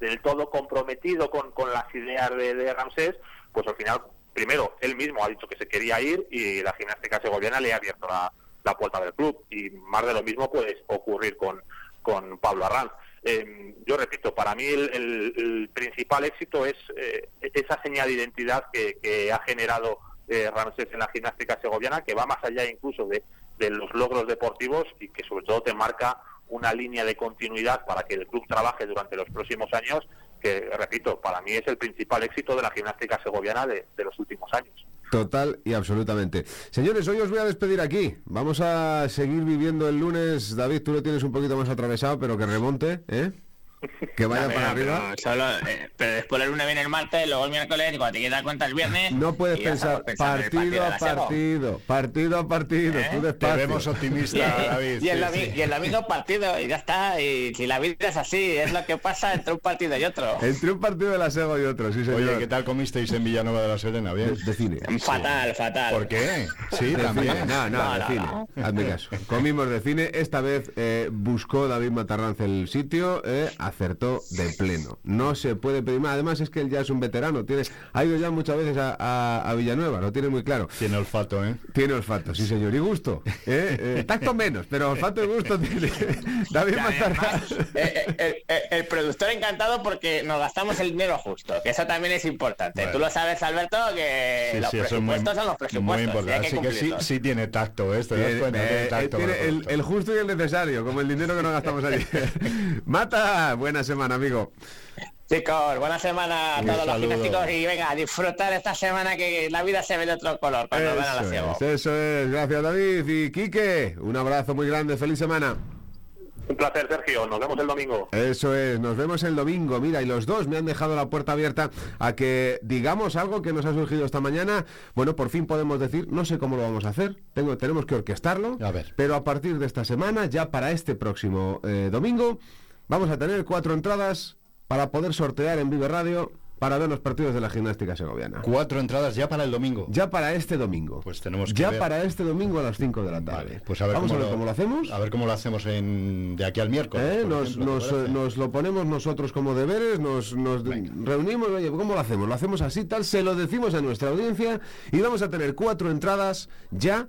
del todo comprometido con, con las ideas de, de Ramsés, pues al final, primero, él mismo ha dicho que se quería ir y la gimnástica segoviana le ha abierto la, la puerta del club. Y más de lo mismo puede ocurrir con, con Pablo Arranz. Eh, yo repito, para mí el principal éxito es eh, esa señal de identidad que, que ha generado eh, Ramsés en la gimnástica segoviana, que va más allá incluso de, de los logros deportivos y que sobre todo te marca una línea de continuidad para que el club trabaje durante los próximos años, que repito, para mí es el principal éxito de la gimnástica segoviana de, los últimos años. Total y absolutamente. Señores, hoy os voy a despedir aquí. Vamos a seguir viviendo el lunes. David, tú lo tienes un poquito más atravesado, pero que remonte, ¿eh? Que vaya Ya, para pero arriba. solo, eh, pero después el lunes viene el martes, luego el miércoles, y cuando te quieres dar cuenta el viernes. No puedes pensar en partido a la partido, partido a partido, ¿Eh? tú despacio. Te vemos optimista, David. Y sí, domi- sí. y el domingo partido, y ya está. Y si la vida es así, es lo que pasa entre un partido y otro. Entre un partido de la Sego y otro, sí señor. Oye, ¿qué tal comisteis en Villanueva de la Serena? ¿Bien? De cine. Fatal, fatal. ¿Por qué? Sí, De también. cine. No, no, No, de no, cine. no. Hazme caso. Comimos de cine. Esta vez eh, buscó David Matarranz el sitio, eh, acertó de pleno. No se puede pedir más. Además es que él ya es un veterano. Tiene, ha ido ya muchas veces a, a- a Villanueva, lo tiene muy claro. Tiene olfato, ¿eh? Tiene olfato, sí señor. Y gusto. ¿eh? Eh, tacto menos, pero olfato y gusto tiene. David además, eh, eh, el, el- el productor encantado porque nos gastamos el dinero justo, que eso también es importante. Bueno. Tú lo sabes, Alberto, que Sí, los sí, muy, presupuestos son los muy presupuestos. y importante. Así que sí, sí tiene tacto, das Tiene, eh, tiene tacto el el justo y el necesario, como el dinero que nos gastamos allí. Mata, buena semana, amigo. Chicos, buena semana a Un todos los gimnásticos y venga, a disfrutar esta semana que la vida se ve de otro color cuando van a la Eso es, eso es, gracias David y Quique, un abrazo muy grande, feliz semana. Un placer, Sergio. Nos vemos el domingo. Eso es, nos vemos el domingo, mira, y los dos me han dejado la puerta abierta a que digamos algo que nos ha surgido esta mañana. Bueno, por fin podemos decir, no sé cómo lo vamos a hacer, tengo, tenemos que orquestarlo, A ver. pero a partir de esta semana, ya para este próximo eh, domingo, vamos a tener cuatro entradas para poder sortear en Vive Radio para ver los partidos de la gimnástica segoviana. Cuatro entradas ya para el domingo. Ya para este domingo. Pues tenemos que Ya ver. para este domingo a las 5 de la tarde. Vale, pues a ver, Vamos cómo, a ver cómo lo hacemos. A ver cómo lo hacemos en, de aquí al miércoles. ¿Eh? eh, nos lo ponemos nosotros como deberes, nos, nos reunimos, oye, ¿cómo lo hacemos? Lo hacemos así, tal, se lo decimos a nuestra audiencia y vamos a tener cuatro entradas ya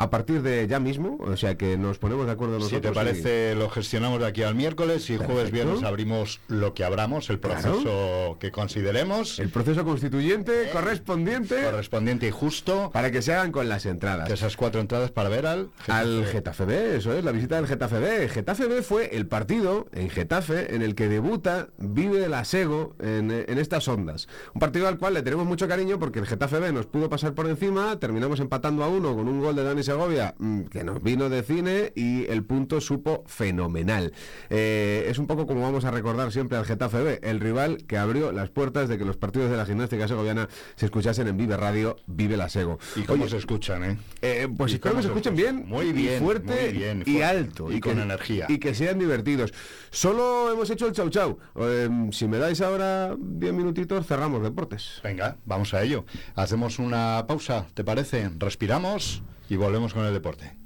a partir de ya mismo, o sea que nos ponemos de acuerdo nosotros. Si te y- parece, lo gestionamos de aquí al miércoles y jueves, Perfecto. viernes abrimos lo que abramos, el proceso que consideremos. El proceso constituyente Eh, correspondiente correspondiente y justo. para que se hagan con las entradas. De esas cuatro entradas para ver al Al Getafe B, eso es, la visita del Getafe B. Getafe B fue el partido en Getafe en el que debuta Vive la Sego en, en estas ondas. Un partido al cual le tenemos mucho cariño porque el Getafe B nos pudo pasar por encima, terminamos empatando a uno con un gol de Dani Segovia mm, que nos vino de cine y el punto supo fenomenal. Eh, es un poco como vamos a recordar siempre al Getafe B, el rival que abrió las puertas de que los partidos de la gimnástica segoviana se escuchasen en Vive Radio, Vive la Sego. Y cómo Oye, se escuchan, ¿eh? eh, pues Y espero que se escuchen bien, Muy y bien, fuerte muy bien, y fuerte. alto Y con que- energía. y que sean divertidos. Solo hemos hecho el chau chau. Eh, si me dais ahora 10 minutitos cerramos deportes. Venga, vamos a ello. Hacemos una pausa, ¿te parece? Respiramos y volvemos con el deporte.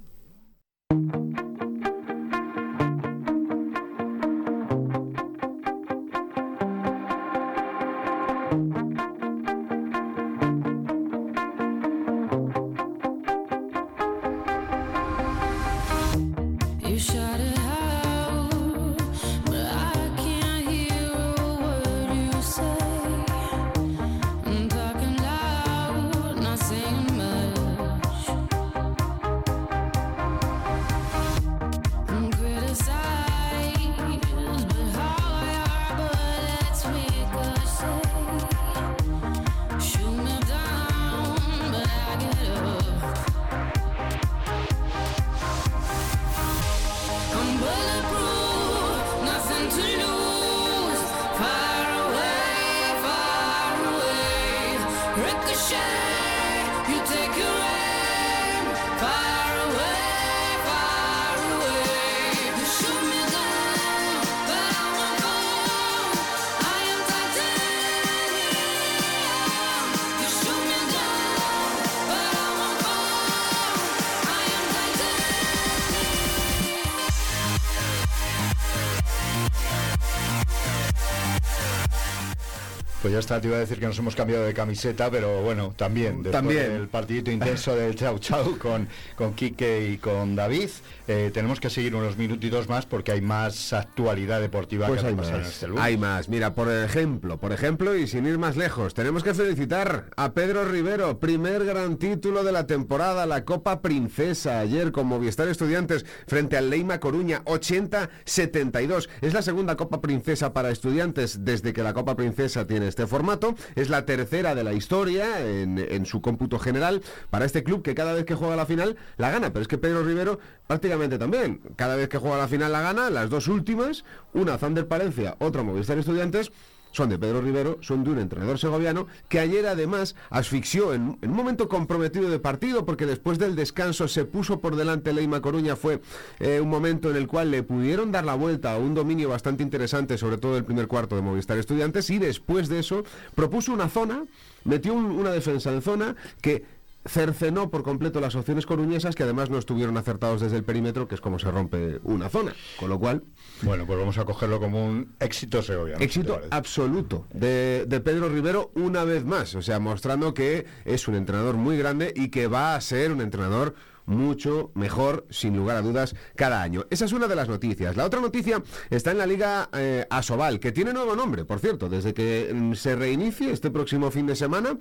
Ya está, te iba a decir que nos hemos cambiado de camiseta, pero bueno, también, después También. del partidito intenso del Chau Chau con, con Quique y con David, eh, tenemos que seguir unos minutitos más porque hay más actualidad deportiva Pues que hay repasar en más, este lunes. hay más. Mira, por ejemplo, por ejemplo, y sin ir más lejos, tenemos que felicitar a Pedro Rivero, primer gran título de la temporada, la Copa Princesa, ayer con Movistar Estudiantes frente al Leima Coruña, 80-72. Es la segunda Copa Princesa para estudiantes desde que la Copa Princesa tiene este formato. Es la tercera de la historia en, su cómputo general para este club que cada vez que juega la final la gana. Pero es que Pedro Rivero prácticamente también. Cada vez que juega la final la gana. Las dos últimas, una Zander Palencia, otra Movistar Estudiantes. Son de Pedro Rivero, son de un entrenador segoviano que ayer además asfixió en, un momento comprometido de partido porque después del descanso se puso por delante Leima Coruña. Fue eh, un momento en el cual le pudieron dar la vuelta a un dominio bastante interesante, sobre todo el primer cuarto de Movistar Estudiantes y después de eso propuso una zona, metió un- una defensa en zona que cercenó por completo las opciones coruñesas que además no estuvieron acertados desde el perímetro, que es como se rompe una zona. Con lo cual, Bueno, pues vamos a cogerlo como un éxito segoviano. éxito absoluto de, de Pedro Rivero una vez más, o sea, mostrando que es un entrenador muy grande y que va a ser un entrenador mucho mejor, sin lugar a dudas, cada año. Esa es una de las noticias. La otra noticia está en la Liga eh, Asobal, que tiene nuevo nombre, por cierto, desde que mm, se reinicie este próximo fin de semana,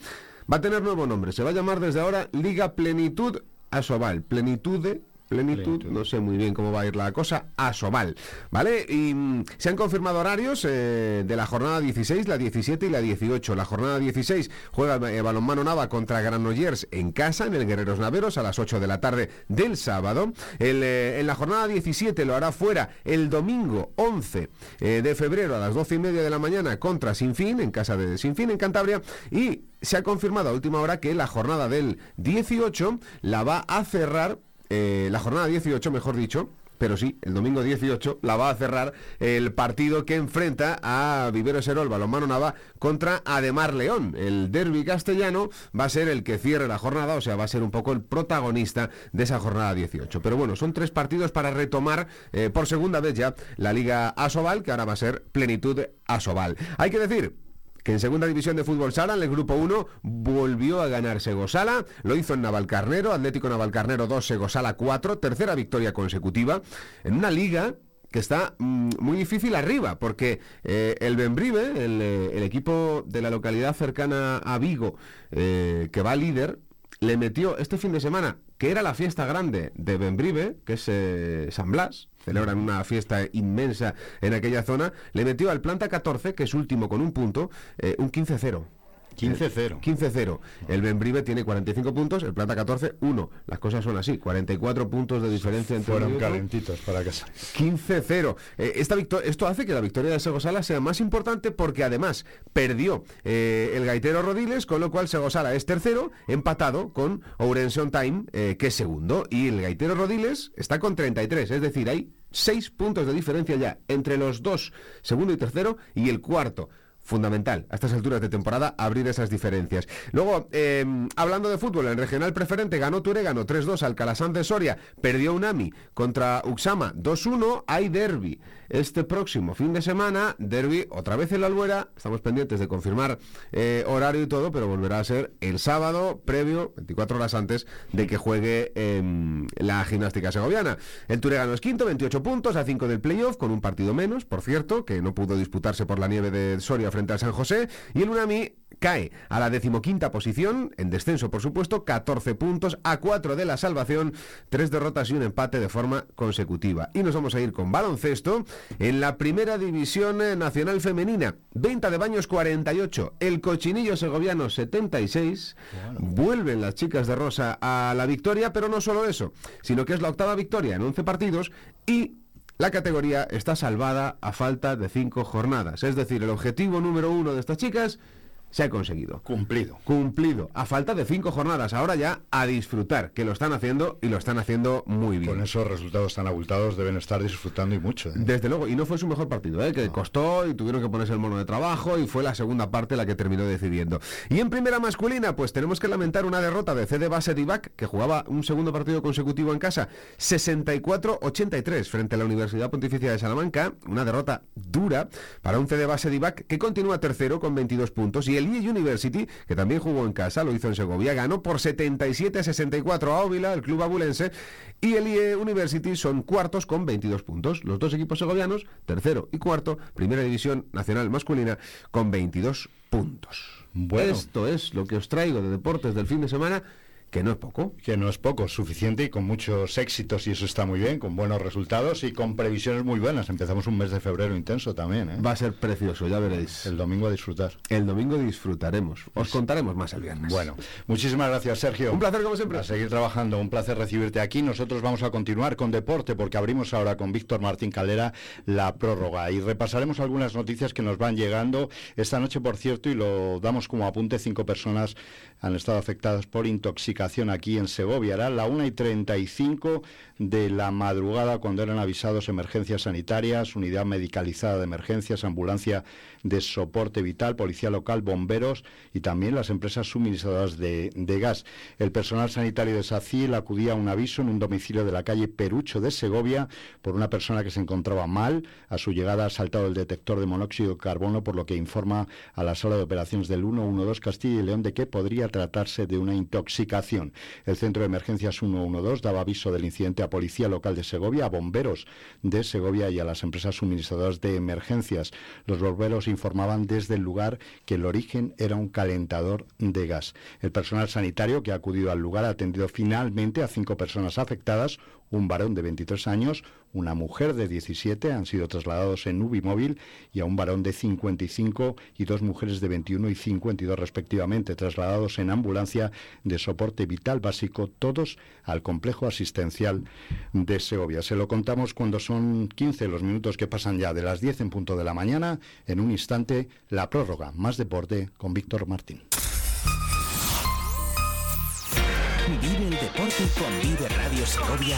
va a tener nuevo nombre. Se va a llamar desde ahora Liga Plenitud Asobal. Plenitude Plenitud, no sé muy bien cómo va a ir la cosa, a Sobal, ¿vale? Y mm, se han confirmado horarios eh, de la jornada 16, la 17 y la 18. La jornada 16 juega el eh, balonmano Nava contra Granollers en casa, en el Guerreros Naveros, a las 8 de la tarde del sábado. El, eh, en la jornada 17 lo hará fuera el domingo 11 eh, de febrero a las 12 y media de la mañana contra Sinfín, en casa de Sinfín, en Cantabria. Y se ha confirmado a última hora que la jornada del 18 la va a cerrar eh, la jornada 18, mejor dicho, pero sí, el domingo 18 la va a cerrar el partido que enfrenta a Vivero Serol Balonmano Nava contra Ademar León. El derby castellano va a ser el que cierre la jornada, o sea, va a ser un poco el protagonista de esa jornada 18. Pero bueno, son tres partidos para retomar eh, por segunda vez ya la Liga Asobal, que ahora va a ser Plenitud Asobal. Hay que decir que en segunda división de fútbol sala, en el grupo 1, volvió a ganar Segosala, lo hizo en Navalcarnero, Atlético Navalcarnero 2, Segosala 4, tercera victoria consecutiva, en una liga que está mm, muy difícil arriba, porque eh, el Benbrive, el, eh, el equipo de la localidad cercana a Vigo, eh, que va líder, le metió este fin de semana, que era la fiesta grande de Benbrive, que es San Blas, celebran una fiesta inmensa en aquella zona, le metió al Planta 14, que es último con un punto, eh, un 15-0. 15-0. 15-0. El Benbrive tiene 45 puntos, el Plata 14, 1. Las cosas son así, 44 puntos de diferencia entre Fueron calentitos para casa. 15-0. Eh, esta esto hace que la victoria de Segosala sea más importante porque además perdió eh, el gaitero Rodiles, con lo cual Segosala es tercero, empatado con Ourense on Time, eh, que es segundo. Y el gaitero Rodiles está con 33, es decir, hay 6 puntos de diferencia ya entre los dos, segundo y tercero, y el cuarto. Fundamental a estas alturas de temporada abrir esas diferencias. Luego, eh, hablando de fútbol, en regional preferente ganó Ture, ganó 3-2 al Calasán de Soria, perdió Unami contra Uxama 2-1, hay derby. Este próximo fin de semana, derby otra vez en la Albuera, estamos pendientes de confirmar eh, horario y todo, pero volverá a ser el sábado previo, 24 horas antes de que juegue em, la gimnástica segoviana. El Ture ganó es quinto, 28 puntos a 5 del playoff, con un partido menos, por cierto, que no pudo disputarse por la nieve de Soria frente al San José, y el Unami cae a la decimoquinta posición, en descenso por supuesto, 14 puntos a 4 de la salvación, tres derrotas y un empate de forma consecutiva. Y nos vamos a ir con baloncesto en la primera división eh, nacional femenina, Venta de Baños 48, el Cochinillo Segoviano 76, vuelven las chicas de Rosa a la victoria, pero no solo eso, sino que es la octava victoria en 11 partidos y la categoría está salvada a falta de cinco jornadas. Es decir, el objetivo número uno de estas chicas se ha conseguido. Cumplido. Cumplido. A falta de cinco jornadas. Ahora ya a disfrutar, que lo están haciendo y lo están haciendo muy bien. Con esos resultados tan abultados deben estar disfrutando y mucho. ¿eh? Desde luego, y no fue su mejor partido, ¿eh? que costó y tuvieron que ponerse el mono de trabajo y fue la segunda parte la que terminó decidiendo. Y en primera masculina, pues tenemos que lamentar una derrota de CD Base Divac, que jugaba un segundo partido consecutivo en casa, 64-83 frente a la Universidad Pontificia de Salamanca, una derrota dura para un CD Base Divac que continúa tercero con 22 puntos y el IE University, que también jugó en casa, lo hizo en Segovia, ganó por 77-64 a Óvila, el club abulense, y el IE University son cuartos con 22 puntos. Los dos equipos segovianos, tercero y cuarto, primera división nacional masculina, con 22 puntos. Bueno. Esto es lo que os traigo de deportes del fin de semana que no es poco. Que no es poco, suficiente y con muchos éxitos y eso está muy bien, con buenos resultados y con previsiones muy buenas. Empezamos un mes de febrero intenso también. ¿eh? Va a ser precioso, ya veréis. El domingo a disfrutar. El domingo disfrutaremos. Os contaremos más el viernes. Bueno, muchísimas gracias Sergio. Un placer como siempre. A seguir trabajando, un placer recibirte aquí. Nosotros vamos a continuar con deporte porque abrimos ahora con Víctor Martín Calera la prórroga y repasaremos algunas noticias que nos van llegando esta noche, por cierto, y lo damos como apunte, cinco personas han estado afectadas por intoxicación aquí en Segovia. Era la 1 y 35 de la madrugada cuando eran avisados emergencias sanitarias, unidad medicalizada de emergencias, ambulancia de soporte vital, policía local, bomberos y también las empresas suministradoras de, de gas. El personal sanitario de SACIL acudía a un aviso en un domicilio de la calle Perucho de Segovia por una persona que se encontraba mal. A su llegada ha saltado el detector de monóxido de carbono, por lo que informa a la sala de operaciones del 112 Castilla y León de que podría tratarse de una intoxicación. El centro de emergencias 112 daba aviso del incidente a Policía Local de Segovia, a bomberos de Segovia y a las empresas suministradoras de emergencias. Los bomberos informaban desde el lugar que el origen era un calentador de gas. El personal sanitario que ha acudido al lugar ha atendido finalmente a cinco personas afectadas, un varón de 23 años, una mujer de 17 han sido trasladados en Ubimóvil y a un varón de 55 y dos mujeres de 21 y 52 respectivamente, trasladados en ambulancia de soporte vital básico, todos al complejo asistencial de Segovia. Se lo contamos cuando son 15 los minutos que pasan ya de las 10 en punto de la mañana. En un instante, la prórroga. Más deporte con Víctor Martín. Vive el deporte con Vive Radio Segovia.